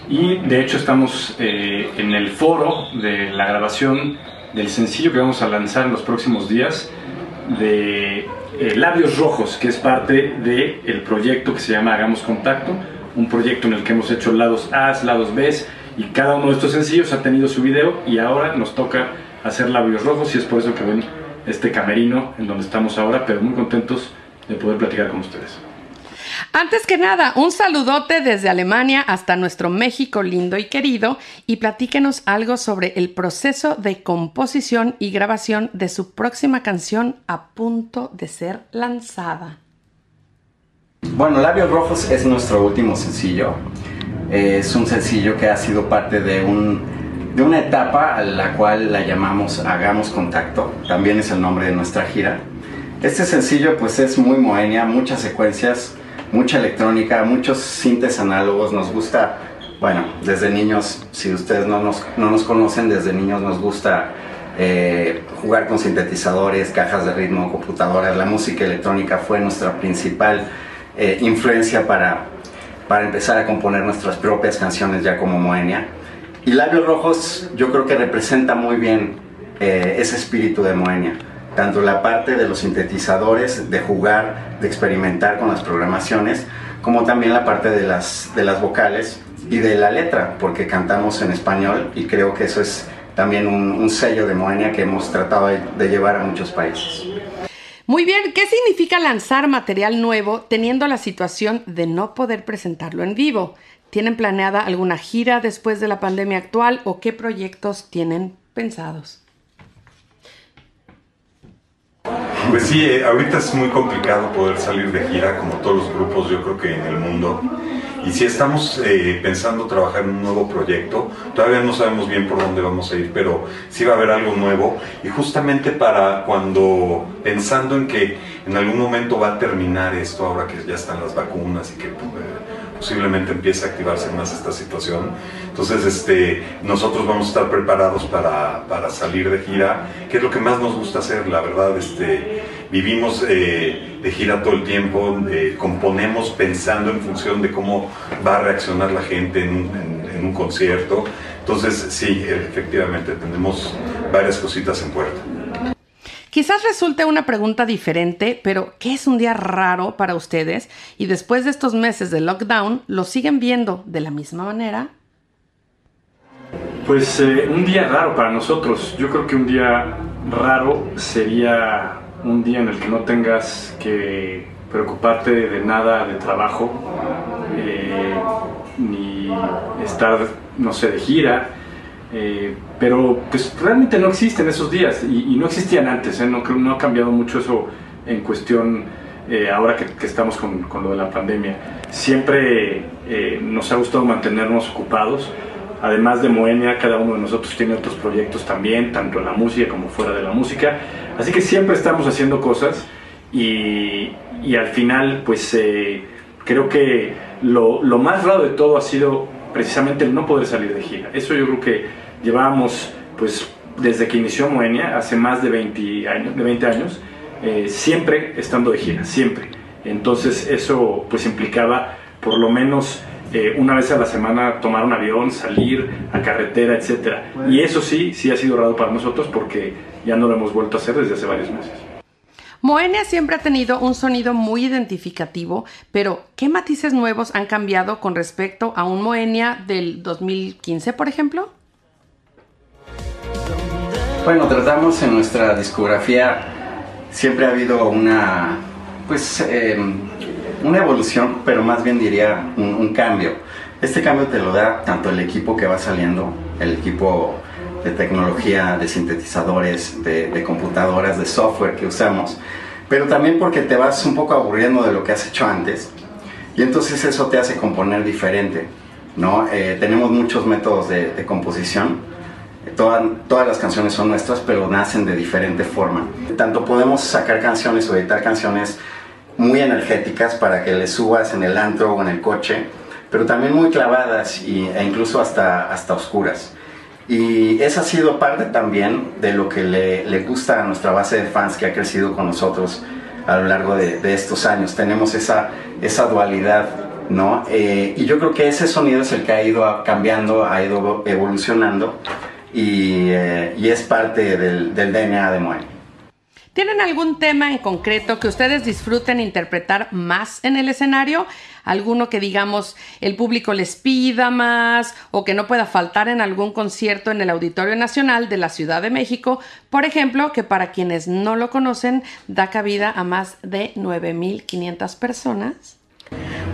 L: Y de hecho estamos eh, en el foro de la grabación del sencillo que vamos a lanzar en los próximos días de eh, Labios Rojos, que es parte del el proyecto que se llama Hagamos Contacto, un proyecto en el que hemos hecho lados A, lados B, y cada uno de estos sencillos ha tenido su video y ahora nos toca hacer Labios Rojos y es por eso que ven este camerino en donde estamos ahora, pero muy contentos de poder platicar con ustedes.
E: Antes que nada, un saludote desde Alemania hasta nuestro México lindo y querido y platíquenos algo sobre el proceso de composición y grabación de su próxima canción a punto de ser lanzada.
P: Bueno, Labios Rojos es nuestro último sencillo. Es un sencillo que ha sido parte de, un, de una etapa a la cual la llamamos Hagamos Contacto. También es el nombre de nuestra gira. Este sencillo pues es muy moenia, muchas secuencias mucha electrónica, muchos sintes análogos, nos gusta, bueno, desde niños, si ustedes no nos, no nos conocen, desde niños nos gusta eh, jugar con sintetizadores, cajas de ritmo, computadoras, la música electrónica fue nuestra principal eh, influencia para, para empezar a componer nuestras propias canciones ya como Moenia. Y Labios Rojos yo creo que representa muy bien eh, ese espíritu de Moenia. Tanto la parte de los sintetizadores, de jugar, de experimentar con las programaciones, como también la parte de las, de las vocales y de la letra, porque cantamos en español y creo que eso es también un, sello de Moenia que hemos tratado de llevar a muchos países.
E: Muy bien, ¿qué significa lanzar material nuevo teniendo la situación de no poder presentarlo en vivo? ¿Tienen planeada alguna gira después de la pandemia actual o qué proyectos tienen pensados?
Q: Pues sí, eh, ahorita es muy complicado poder salir de gira como todos los grupos yo creo que en el mundo. Y si estamos eh, pensando trabajar en un nuevo proyecto, todavía no sabemos bien por dónde vamos a ir, pero sí va a haber algo nuevo. Y justamente para cuando, pensando en que en algún momento va a terminar esto, ahora que ya están las vacunas y que pues, posiblemente empiece a activarse más esta situación. Entonces, este, nosotros vamos a estar preparados para, para salir de gira, que es lo que más nos gusta hacer, la verdad. Este, vivimos eh, de gira todo el tiempo, eh, componemos pensando en función de cómo va a reaccionar la gente en un, en un concierto. Entonces, sí, efectivamente, tenemos varias cositas en puerta.
E: Quizás resulte una pregunta diferente, pero ¿qué es un día raro para ustedes? Y después de estos meses de lockdown, ¿lo siguen viendo de la misma manera?
L: Pues eh, un día raro para nosotros. Yo creo que un día raro sería un día en el que no tengas que preocuparte de nada de trabajo, eh, ni estar, no sé, de gira eh, pero pues realmente no existen esos días y, no existían antes, ¿eh? no, no ha cambiado mucho eso en cuestión eh, ahora que, estamos con, con, lo de la pandemia. Siempre nos ha gustado mantenernos ocupados. Además de Moenia, cada uno de nosotros tiene otros proyectos también, tanto en la música como fuera de la música. Así que siempre estamos haciendo cosas y, y al final pues creo que lo, lo más raro de todo ha sido precisamente el no poder salir de gira. Eso yo creo que llevábamos, pues, desde que inició Moenia, hace más de 20 años, de 20 años eh, siempre estando de gira, siempre. Entonces eso pues implicaba por lo menos eh, una vez a la semana tomar un avión, salir a carretera, etc. Y eso sí, sí ha sido raro para nosotros porque ya no lo hemos vuelto a hacer desde hace varios meses.
E: Moenia siempre ha tenido un sonido muy identificativo, pero ¿qué matices nuevos han cambiado con respecto a un Moenia del 2015, por ejemplo?
P: Bueno, tratamos en nuestra discografía, siempre ha habido una, pues, em, una evolución, pero más bien diría un cambio. Este cambio te lo da tanto el equipo que va saliendo, el equipo de tecnología, de sintetizadores, de, computadoras, de software que usamos, pero también porque te vas un poco aburriendo de lo que has hecho antes y entonces eso te hace componer diferente. ¿no? Eh, tenemos muchos métodos de, composición, todas las canciones son nuestras, pero nacen de diferente forma. Tanto podemos sacar canciones o editar canciones muy energéticas para que les subas en el antro o en el coche, pero también muy clavadas y, e incluso hasta, hasta oscuras. Y esa ha sido parte también de lo que le, gusta a nuestra base de fans que ha crecido con nosotros a lo largo de, estos años. Tenemos esa, esa dualidad, ¿no? Eh, y yo creo que ese sonido es el que ha ido cambiando, ha ido evolucionando y, eh, es parte del, del DNA de Moe.
E: ¿Tienen algún tema en concreto que ustedes disfruten interpretar más en el escenario? ¿Alguno que digamos el público les pida más o que no pueda faltar en algún concierto en el Auditorio Nacional de la Ciudad de México? Por ejemplo, que para quienes no lo conocen da cabida a más de 9.500 personas.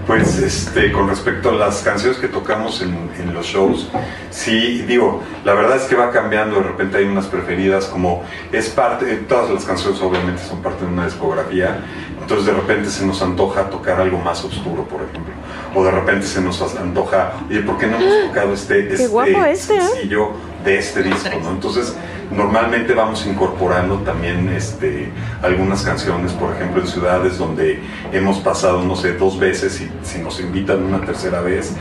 Q: Pues este, con respecto a las canciones que tocamos en, los shows, sí, digo, la verdad es que va cambiando, de repente hay unas preferidas, como es parte, todas las canciones obviamente son parte de una discografía, entonces de repente se nos antoja tocar algo más oscuro, por ejemplo, o de repente se nos antoja, oye, ¿por qué no hemos tocado este, este,
B: este ¿eh?
Q: De este disco? ¿no? Entonces, Normalmente vamos incorporando también este, algunas canciones, por ejemplo, en ciudades donde hemos pasado, no sé, dos veces y si nos invitan una tercera vez,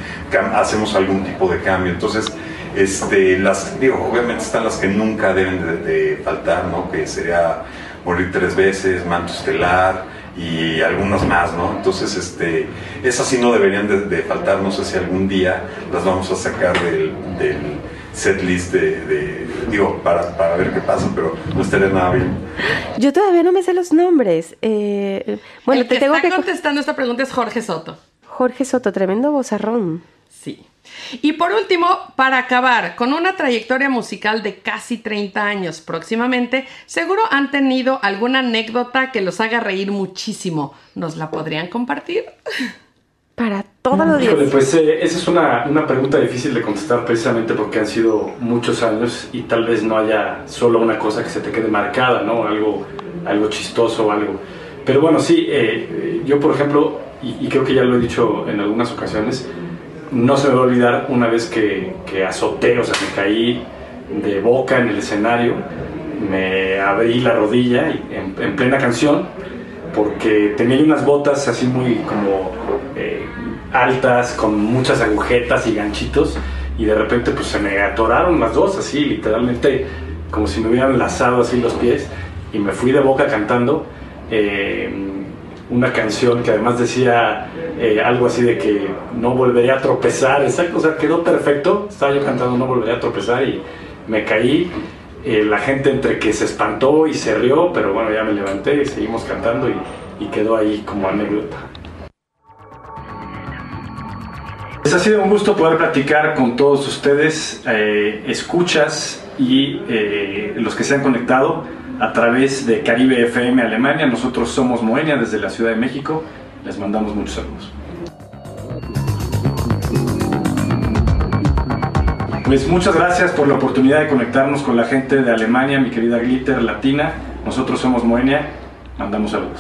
Q: hacemos algún tipo de cambio. Entonces, este, las, digo, obviamente están las que nunca deben de, faltar, ¿no? Que sería Morir tres veces, Manto Estelar y algunas más, ¿no? Entonces, este, esas sí no deberían de, faltar, no sé si algún día las vamos a sacar del setlist de, de, digo, para, para ver qué pasa, pero no estaría nada bien.
B: Yo todavía no me sé los nombres. Eh, bueno,
E: El
B: te
E: que
B: tengo
E: está
B: que...
E: contestando esta pregunta es Jorge Soto.
B: Jorge Soto, tremendo bozarrón.
E: Sí. Y por último, para acabar, con una trayectoria musical de casi 30 años próximamente, seguro han tenido alguna anécdota que los haga reír muchísimo. ¿Nos la podrían compartir?
B: Para la
L: Híjole,
B: audiencia.
L: pues eh, esa es una, una pregunta difícil de contestar precisamente porque han sido muchos años y tal vez no haya solo una cosa que se te quede marcada, ¿no? Algo, algo chistoso o algo. Pero bueno, sí, eh, eh, yo por ejemplo, y, y creo que ya lo he dicho en algunas ocasiones, no se me va a olvidar una vez que, que azoté, o sea, me caí de boca en el escenario, me abrí la rodilla y- en, en plena canción porque tenía unas botas así muy como eh, altas, con muchas agujetas y ganchitos, y de repente pues se me atoraron las dos, así literalmente como si me hubieran lazado así los pies, y me fui de boca cantando eh, una canción que además decía eh, algo así de que no volvería a tropezar, exacto, o sea, quedó perfecto, estaba yo cantando no volvería a tropezar y me caí, eh, la gente entre que se espantó y se rió, pero bueno, ya me levanté y seguimos cantando y, quedó ahí como anécdota. Pues ha sido un gusto poder platicar con todos ustedes, eh, escuchas y eh, los que se han conectado a través de Caribe FM Alemania. Nosotros somos Moenia desde la Ciudad de México. Les mandamos muchos saludos. Muchas gracias por la oportunidad de conectarnos con la gente de Alemania, mi querida Glitter Latina. Nosotros somos Moenia. Mandamos saludos.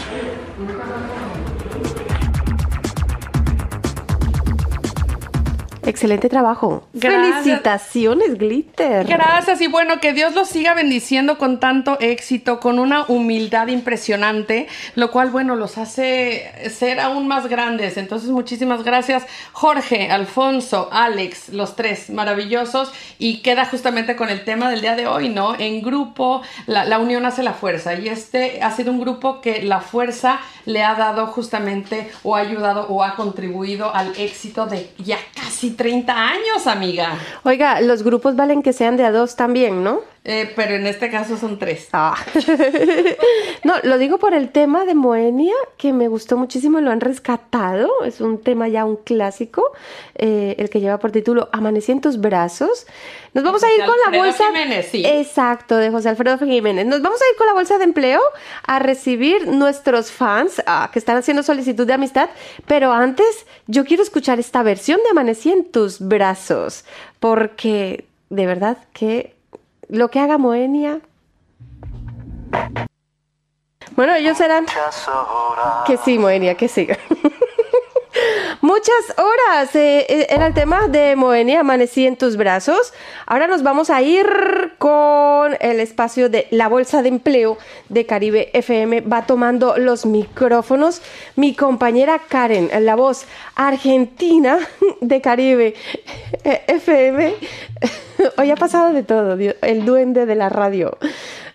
B: Excelente trabajo.
E: Gracias.
B: Felicitaciones, Glitter.
E: Gracias y bueno, que Dios los siga bendiciendo con tanto éxito, con una humildad impresionante, lo cual, bueno, los hace ser aún más grandes. Entonces, muchísimas gracias, Jorge, Alfonso, Alex, los tres maravillosos. Y queda justamente con el tema del día de hoy, ¿no? En grupo, la, la unión hace la fuerza. Y este ha sido un grupo que la fuerza le ha dado justamente o ha ayudado o ha contribuido al éxito de ya casi 30 años, amiga.
B: Oiga, los grupos valen que sean de a dos también, ¿no?
E: Eh, pero en este caso son tres.
B: Ah. no, lo digo por el tema de Moenia, que me gustó muchísimo, lo han rescatado. Es un tema ya un clásico, eh, el que lleva por título Amanecí en tus brazos. Nos vamos a ir con la bolsa.
E: Jiménez, sí.
B: Exacto, de José Alfredo Jiménez. Nos vamos a ir con la bolsa de empleo a recibir nuestros fans ah, que están haciendo solicitud de amistad. Pero antes, yo quiero escuchar esta versión de Amanecí en tus brazos, porque de verdad que lo que haga Moenia. Bueno, ellos serán. Que sí, Moenia, que sí. Muchas horas eh, eh, era el tema de Moenia, Amanecí en tus brazos. Ahora nos vamos a ir con el espacio de la bolsa de empleo de Caribe FM. Va tomando los micrófonos mi compañera Karen, la voz argentina de Caribe eh, FM. Hoy ha pasado de todo, el duende de la radio.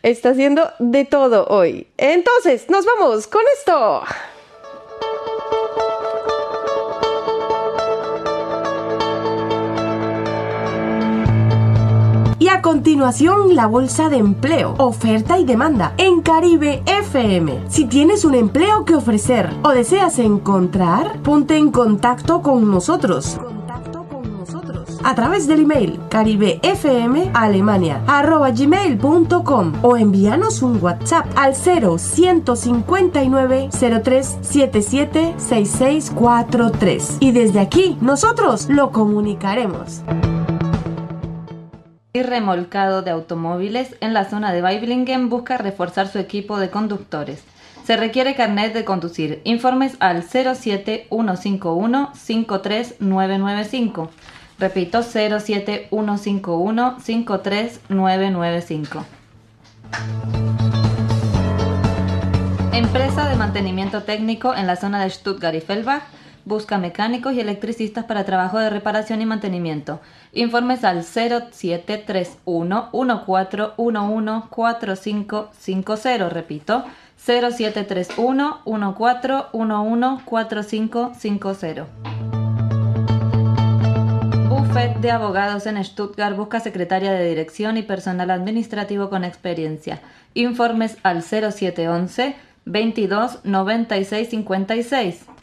B: Está haciendo de todo hoy. Entonces, nos vamos con esto.
A: Y a continuación, la bolsa de empleo, oferta y demanda en Caribe FM. Si tienes un empleo que ofrecer o deseas encontrar, ponte en contacto con nosotros. A través del email caribefmalemania.com o envíanos un WhatsApp al 0159 0377 6643 y desde aquí nosotros lo comunicaremos.
R: Y remolcado de automóviles en la zona de Weiblingen busca reforzar su equipo de conductores. Se requiere carnet de conducir. Informes al 07151 53995. Repito, 07151 53995. Empresa de mantenimiento técnico en la zona de Stuttgart y Fellbach busca mecánicos y electricistas para trabajo de reparación y mantenimiento. Informes al 0731 14114550. Repito, 0731 14114550. Bufet de Abogados en Stuttgart busca secretaria de dirección y personal administrativo con experiencia. Informes al 0711 22 96 56.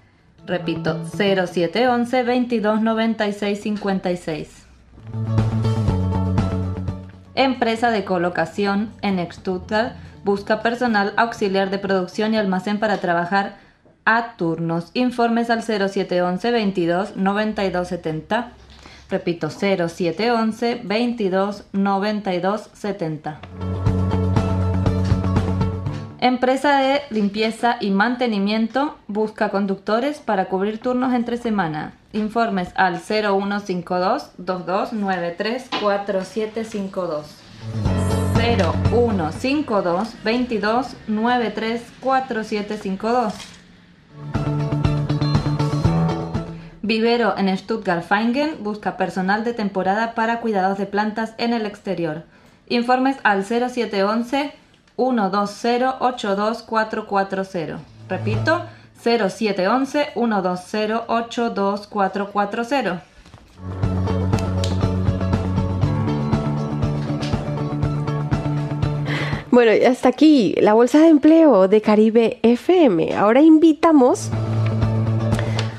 R: Repito, 0711 22 96 56. Empresa de colocación en Stuttgart busca personal auxiliar de producción y almacén para trabajar a turnos. Informes al 0711 22 92 70. Repito, 0711 22 92 70. Empresa de limpieza y mantenimiento busca conductores para cubrir turnos entre semana. Informes al 0152 2293 4752. 0152 22 93 4752. Vivero en Stuttgart-Feingen busca personal de temporada para cuidados de plantas en el exterior. Informes al 0711 120 82440. Repito, 0711 120 82440.
B: Bueno, hasta aquí la bolsa de empleo de Caribe FM. Ahora invitamos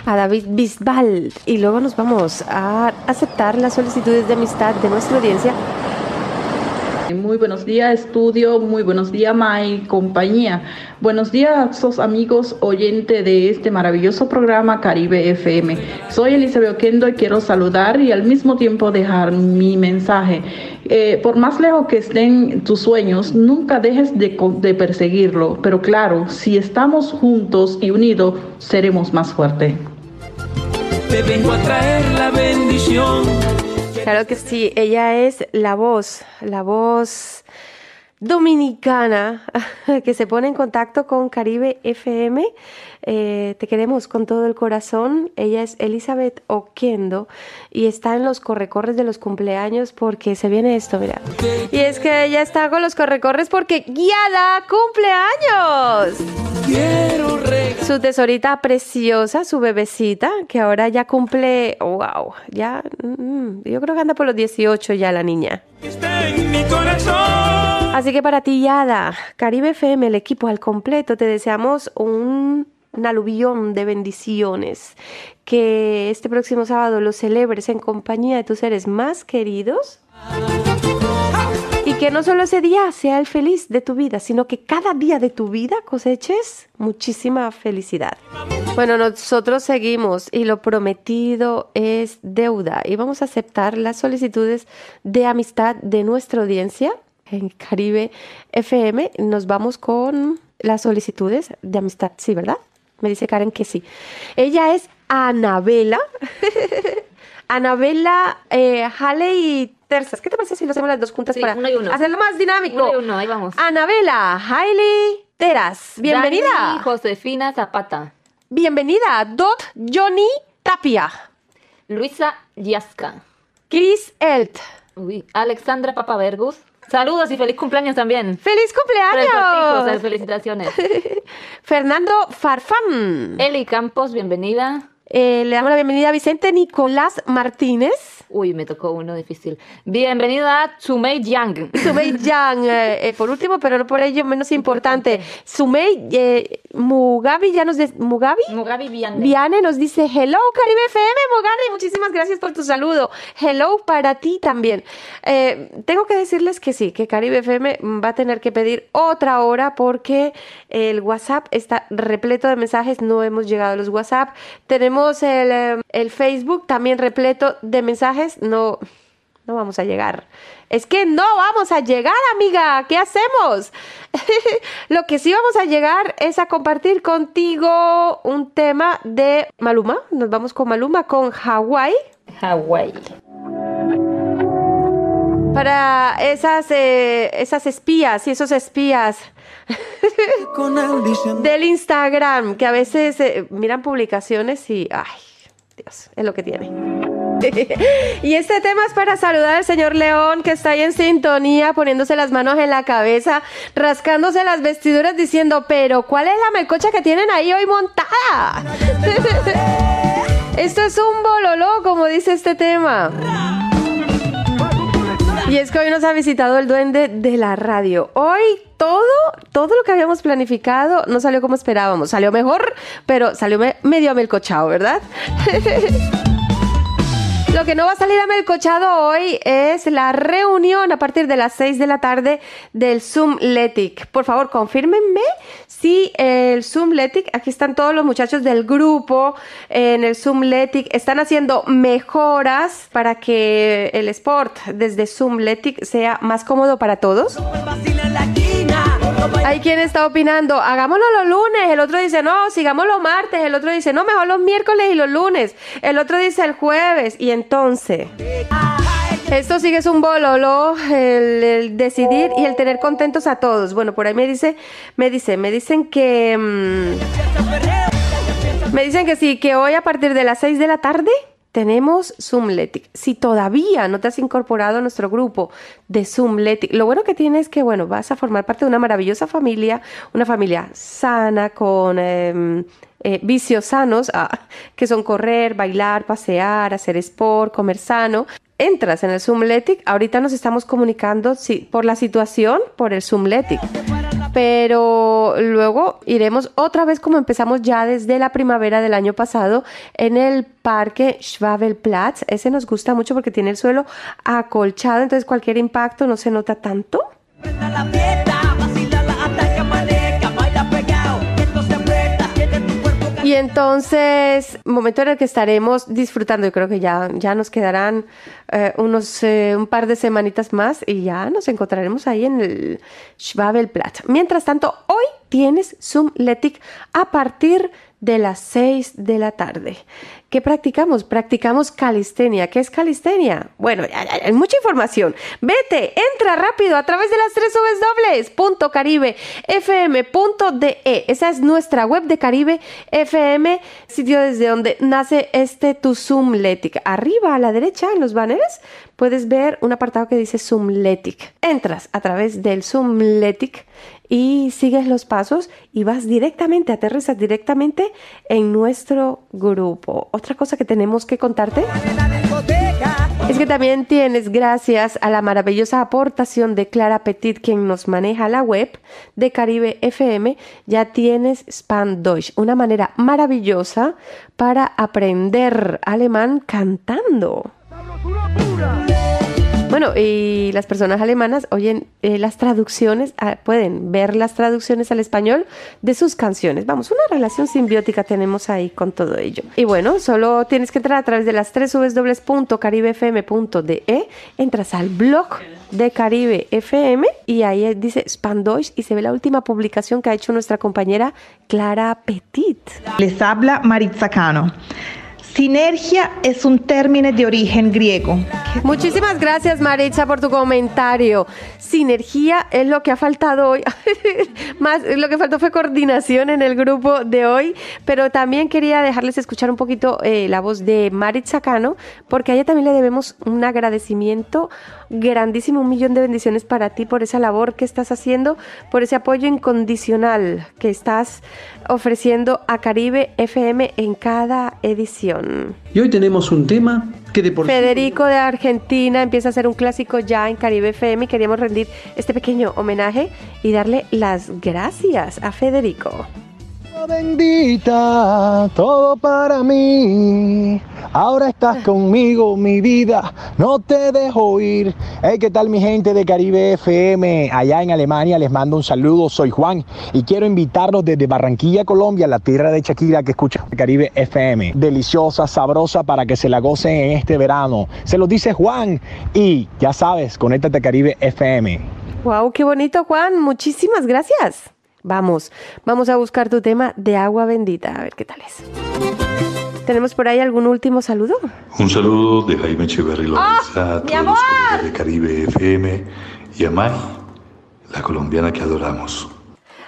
B: a David Bisbal y luego nos vamos a aceptar las solicitudes de amistad de nuestra audiencia.
S: Muy buenos días, estudio. Muy buenos días, May, compañía. Buenos días, sos amigos oyentes de este maravilloso programa Caribe FM. Soy Elizabeth Oquendo y quiero saludar y al mismo tiempo dejar mi mensaje. Eh, por más lejos que estén tus sueños, nunca dejes de, de perseguirlo. Pero claro, si estamos juntos y unidos, seremos más fuertes.
T: Te vengo a traer la bendición.
B: Claro que sí, ella es la voz, la voz dominicana que se pone en contacto con Caribe FM. Eh, te queremos con todo el corazón. Ella es Elizabeth Oquendo y está en los correcorres de los cumpleaños porque se viene esto, mira. Y es que ella está con los correcorres porque Guiada cumpleaños.
T: Quiero
B: Su tesorita preciosa, su bebecita, que ahora ya cumple, wow, ya, mm, yo creo que anda por los 18 ya la niña.
T: Está en mi corazón.
B: Así que para ti, Yada, Caribe FM, el equipo al completo, te deseamos un, un aluvión de bendiciones. Que este próximo sábado lo celebres en compañía de tus seres más queridos. Que no solo ese día sea el feliz de tu vida, sino que cada día de tu vida coseches muchísima felicidad. Bueno, nosotros seguimos y lo prometido es deuda y vamos a aceptar las solicitudes de amistad de nuestra audiencia en Caribe FM. Nos vamos con las solicitudes de amistad, sí, ¿verdad? Me dice Karen que sí. Ella es Anabela. Anabela eh, Haley Terzas. ¿Qué te parece si lo hacemos las dos juntas
R: Sí,
B: para
R: uno y uno.
B: hacerlo más dinámico?
R: Uno y uno, ahí vamos.
B: Anabela Hailey Teras. Bienvenida.
R: Dani Josefina Zapata.
B: Bienvenida. Dot Johnny Tapia.
R: Luisa Yasca.
B: Chris Elt.
R: Uy, Alexandra Papavergus. Saludos y feliz cumpleaños también.
B: ¡Feliz cumpleaños!
R: El felicitaciones.
B: Fernando Farfán.
R: Eli Campos, bienvenida.
B: Eh, le damos la bienvenida a Vicente Nicolás Martínez.
R: Uy, me tocó uno difícil. Bienvenida a Sumei Yang.
B: Sumei Yang, eh, eh, por último, pero no por ello menos importante. Sumei eh, Mugabi ya nos de, Mugabi
R: Mugabi Viane.
B: Viane nos dice hello Caribe FM Mugabi, muchísimas gracias por tu saludo. Hello para ti también. Eh, tengo que decirles que sí, que Caribe FM va a tener que pedir otra hora porque el WhatsApp está repleto de mensajes, no hemos llegado a los WhatsApp. Tenemos el, eh, el Facebook también repleto de mensajes, no, no vamos a llegar. Es que no vamos a llegar, amiga. ¿Qué hacemos? Lo que sí vamos a llegar es a compartir contigo un tema de Maluma. Nos vamos con Maluma, con Hawái.
R: Hawái.
B: Para esas, eh, esas espías y esos espías del Instagram que a veces eh, miran publicaciones y, ay, Dios, es lo que tiene. y este tema es para saludar al señor León que está ahí en sintonía, poniéndose las manos en la cabeza, rascándose las vestiduras, diciendo, pero ¿cuál es la melcocha que tienen ahí hoy montada? Esto es un bololó, como dice este tema. Y es que hoy nos ha visitado el duende de la radio. Hoy todo, todo lo que habíamos planificado no salió como esperábamos. Salió mejor, pero salió medio amelcochado, ¿verdad? Lo que no va a salir a melcochado hoy es la reunión a partir de las 6 de la tarde del Zoom Letic. Por favor, confírmenme si el Zoom Letic, aquí están todos los muchachos del grupo en el Zoom Letic, están haciendo mejoras para que el sport desde Zoom Letic sea más cómodo para todos. Hay quien está opinando, hagámoslo los lunes, el otro dice, no, sigámoslo martes, el otro dice, no, mejor los miércoles y los lunes, el otro dice el jueves, y entonces... Esto sigue es un bololo, el, el, decidir y el tener contentos a todos. Bueno, por ahí me dice, me dice, me dicen que... Mmm, me dicen que sí, que hoy a partir de las 6 de la tarde tenemos Zoomletic. Si todavía no te has incorporado a nuestro grupo de Zoomletic, lo bueno que tienes es que, bueno, vas a formar parte de una maravillosa familia, una familia sana, con eh, eh, vicios sanos, ah, que son correr, bailar, pasear, hacer sport, comer sano. Entras en el Zoomletic, ahorita nos estamos comunicando sí, por la situación, por el Zoomletic pero luego iremos otra vez como empezamos ya desde la primavera del año pasado en el parque Schwabelplatz. Ese nos gusta mucho porque tiene el suelo acolchado, entonces cualquier impacto no se nota tanto. Y entonces, momento en el que estaremos disfrutando, yo creo que ya, ya nos quedarán eh, unos eh, un par de semanitas más y ya nos encontraremos ahí en el Schwabelplatz. Mientras tanto, hoy tienes Zoom Letic a partir de las 6 de la tarde. ¿Qué practicamos? Practicamos calistenia. ¿Qué es calistenia? Bueno, hay, mucha información. Vete, entra rápido a través de las tres dobles. Punto Caribe FM.de. Esa es nuestra web de Caribe FM, sitio desde donde nace este tu Zoomletic. Arriba a la derecha en los banners puedes ver un apartado que dice Zoomletic. Entras a través del Zoomletic y sigues los pasos y vas directamente, aterrizas directamente en nuestro grupo. Otra cosa que tenemos que contarte es que también tienes, gracias a la maravillosa aportación de Clara Petit, quien nos maneja la web de Caribe FM, ya tienes Span Deutsch, una manera maravillosa para aprender alemán cantando. Bueno, y las personas alemanas oyen eh, las traducciones, ah, pueden ver las traducciones al español de sus canciones. Vamos, una relación simbiótica tenemos ahí con todo ello. Y bueno, solo tienes que entrar a través de las tres www.caribefm.de, entras al blog de Caribe FM y ahí dice Spandoish y se ve la última publicación que ha hecho nuestra compañera Clara Petit.
N: Les habla Maritza Cano. Sinergia es un término de origen griego.
B: Muchísimas gracias Maritza por tu comentario. Sinergia es lo que ha faltado hoy. Más lo que faltó fue coordinación en el grupo de hoy, pero también quería dejarles escuchar un poquito eh, la voz de Maritza Cano, porque a ella también le debemos un agradecimiento grandísimo, un millón de bendiciones para ti por esa labor que estás haciendo, por ese apoyo incondicional que estás ofreciendo a Caribe FM en cada edición.
O: Y hoy tenemos un tema que de por
B: Federico de Argentina empieza a ser un clásico ya en Caribe FM y queríamos rendir este pequeño homenaje y darle las gracias a Federico
U: bendita, todo para mí. Ahora estás conmigo, mi vida, no te dejo ir. Hey, ¿qué tal mi gente de Caribe FM? Allá en Alemania les mando un saludo, soy Juan y quiero invitarlos desde Barranquilla, Colombia, la tierra de Shakira que escucha Caribe FM. Deliciosa, sabrosa para que se la gocen en este verano. Se lo dice Juan y ya sabes, conéctate a Caribe FM.
B: Wow, qué bonito Juan, muchísimas gracias. Vamos, vamos a buscar tu tema de agua bendita, a ver qué tal es. ¿Tenemos por ahí algún último saludo?
V: Un saludo de Jaime Echeverry Lorenza,
B: ¡Oh, mi amor!
V: de Caribe FM y a Mai, la colombiana que adoramos.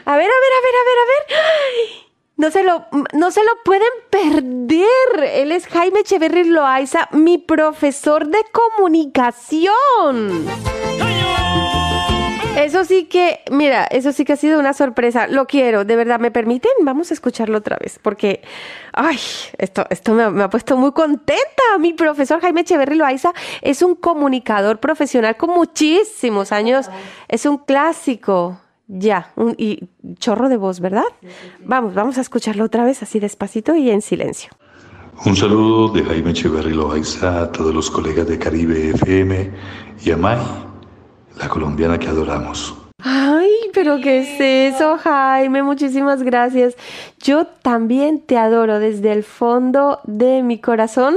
B: A ver, a ver, a ver, a ver, a ver. ¡Ay! No se, lo, no se lo pueden perder. Él es Jaime Echeverry Loaiza, mi profesor de comunicación. Es eso sí que, mira, eso sí que ha sido una sorpresa. Lo quiero, de verdad, ¿me permiten? Vamos a escucharlo otra vez, porque, ay, esto, esto me, ha- me ha puesto muy contenta. Mi profesor Jaime Echeverry Loaiza es un comunicador profesional con muchísimos años. Es un clásico. Ya, un, y chorro de voz, ¿verdad? Vamos, vamos a escucharlo otra vez así despacito y en silencio.
V: Un saludo de Jaime Echeverry Loaiza a todos los colegas de Caribe FM y a Mai, la colombiana que adoramos.
B: Ay, pero ¿qué es eso, Jaime? Muchísimas gracias. Yo también te adoro desde el fondo de mi corazón.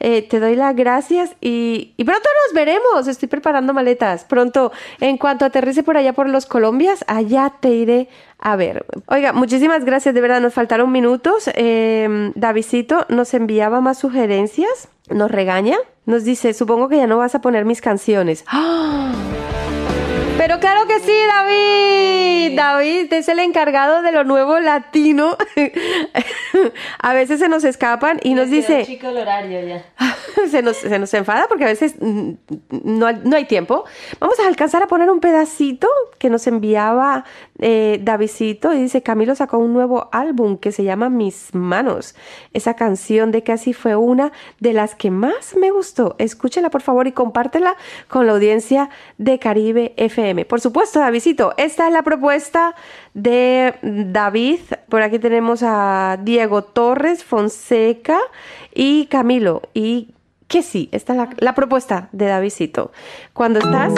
B: Eh, te doy las gracias y, y pronto nos veremos. Estoy preparando maletas. Pronto, en cuanto aterrice por allá por los Colombias, allá te iré a ver. Oiga, muchísimas gracias. De verdad, nos faltaron minutos. Eh, nos enviaba más sugerencias. Nos regaña. Nos dice, supongo que ya no vas a poner mis canciones. ¡Ah! Pero claro que sí, David. David es el encargado de lo nuevo latino. a veces se nos escapan y nos dice,
R: chico el horario ya.
B: se nos, se nos enfada porque a veces no, hay- no hay tiempo. Vamos a alcanzar a poner un pedacito que nos enviaba eh, Davidcito y dice, Camilo sacó un nuevo álbum que se llama Mis Manos. Esa canción de casi fue una de las que más me gustó. Escúchela por favor y compártela con la audiencia de Caribe FM. Por supuesto, Davidcito, esta es la propuesta de David. Por aquí tenemos a Diego Torres, Fonseca y Camilo. Y que sí, esta es la, propuesta de Davidcito. Cuando estás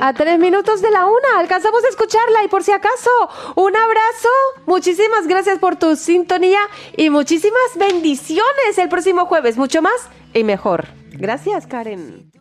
B: a tres minutos de la una, alcanzamos a escucharla y por si acaso, un abrazo, muchísimas gracias por tu sintonía y muchísimas bendiciones el próximo jueves, mucho más y mejor. Gracias, Karen.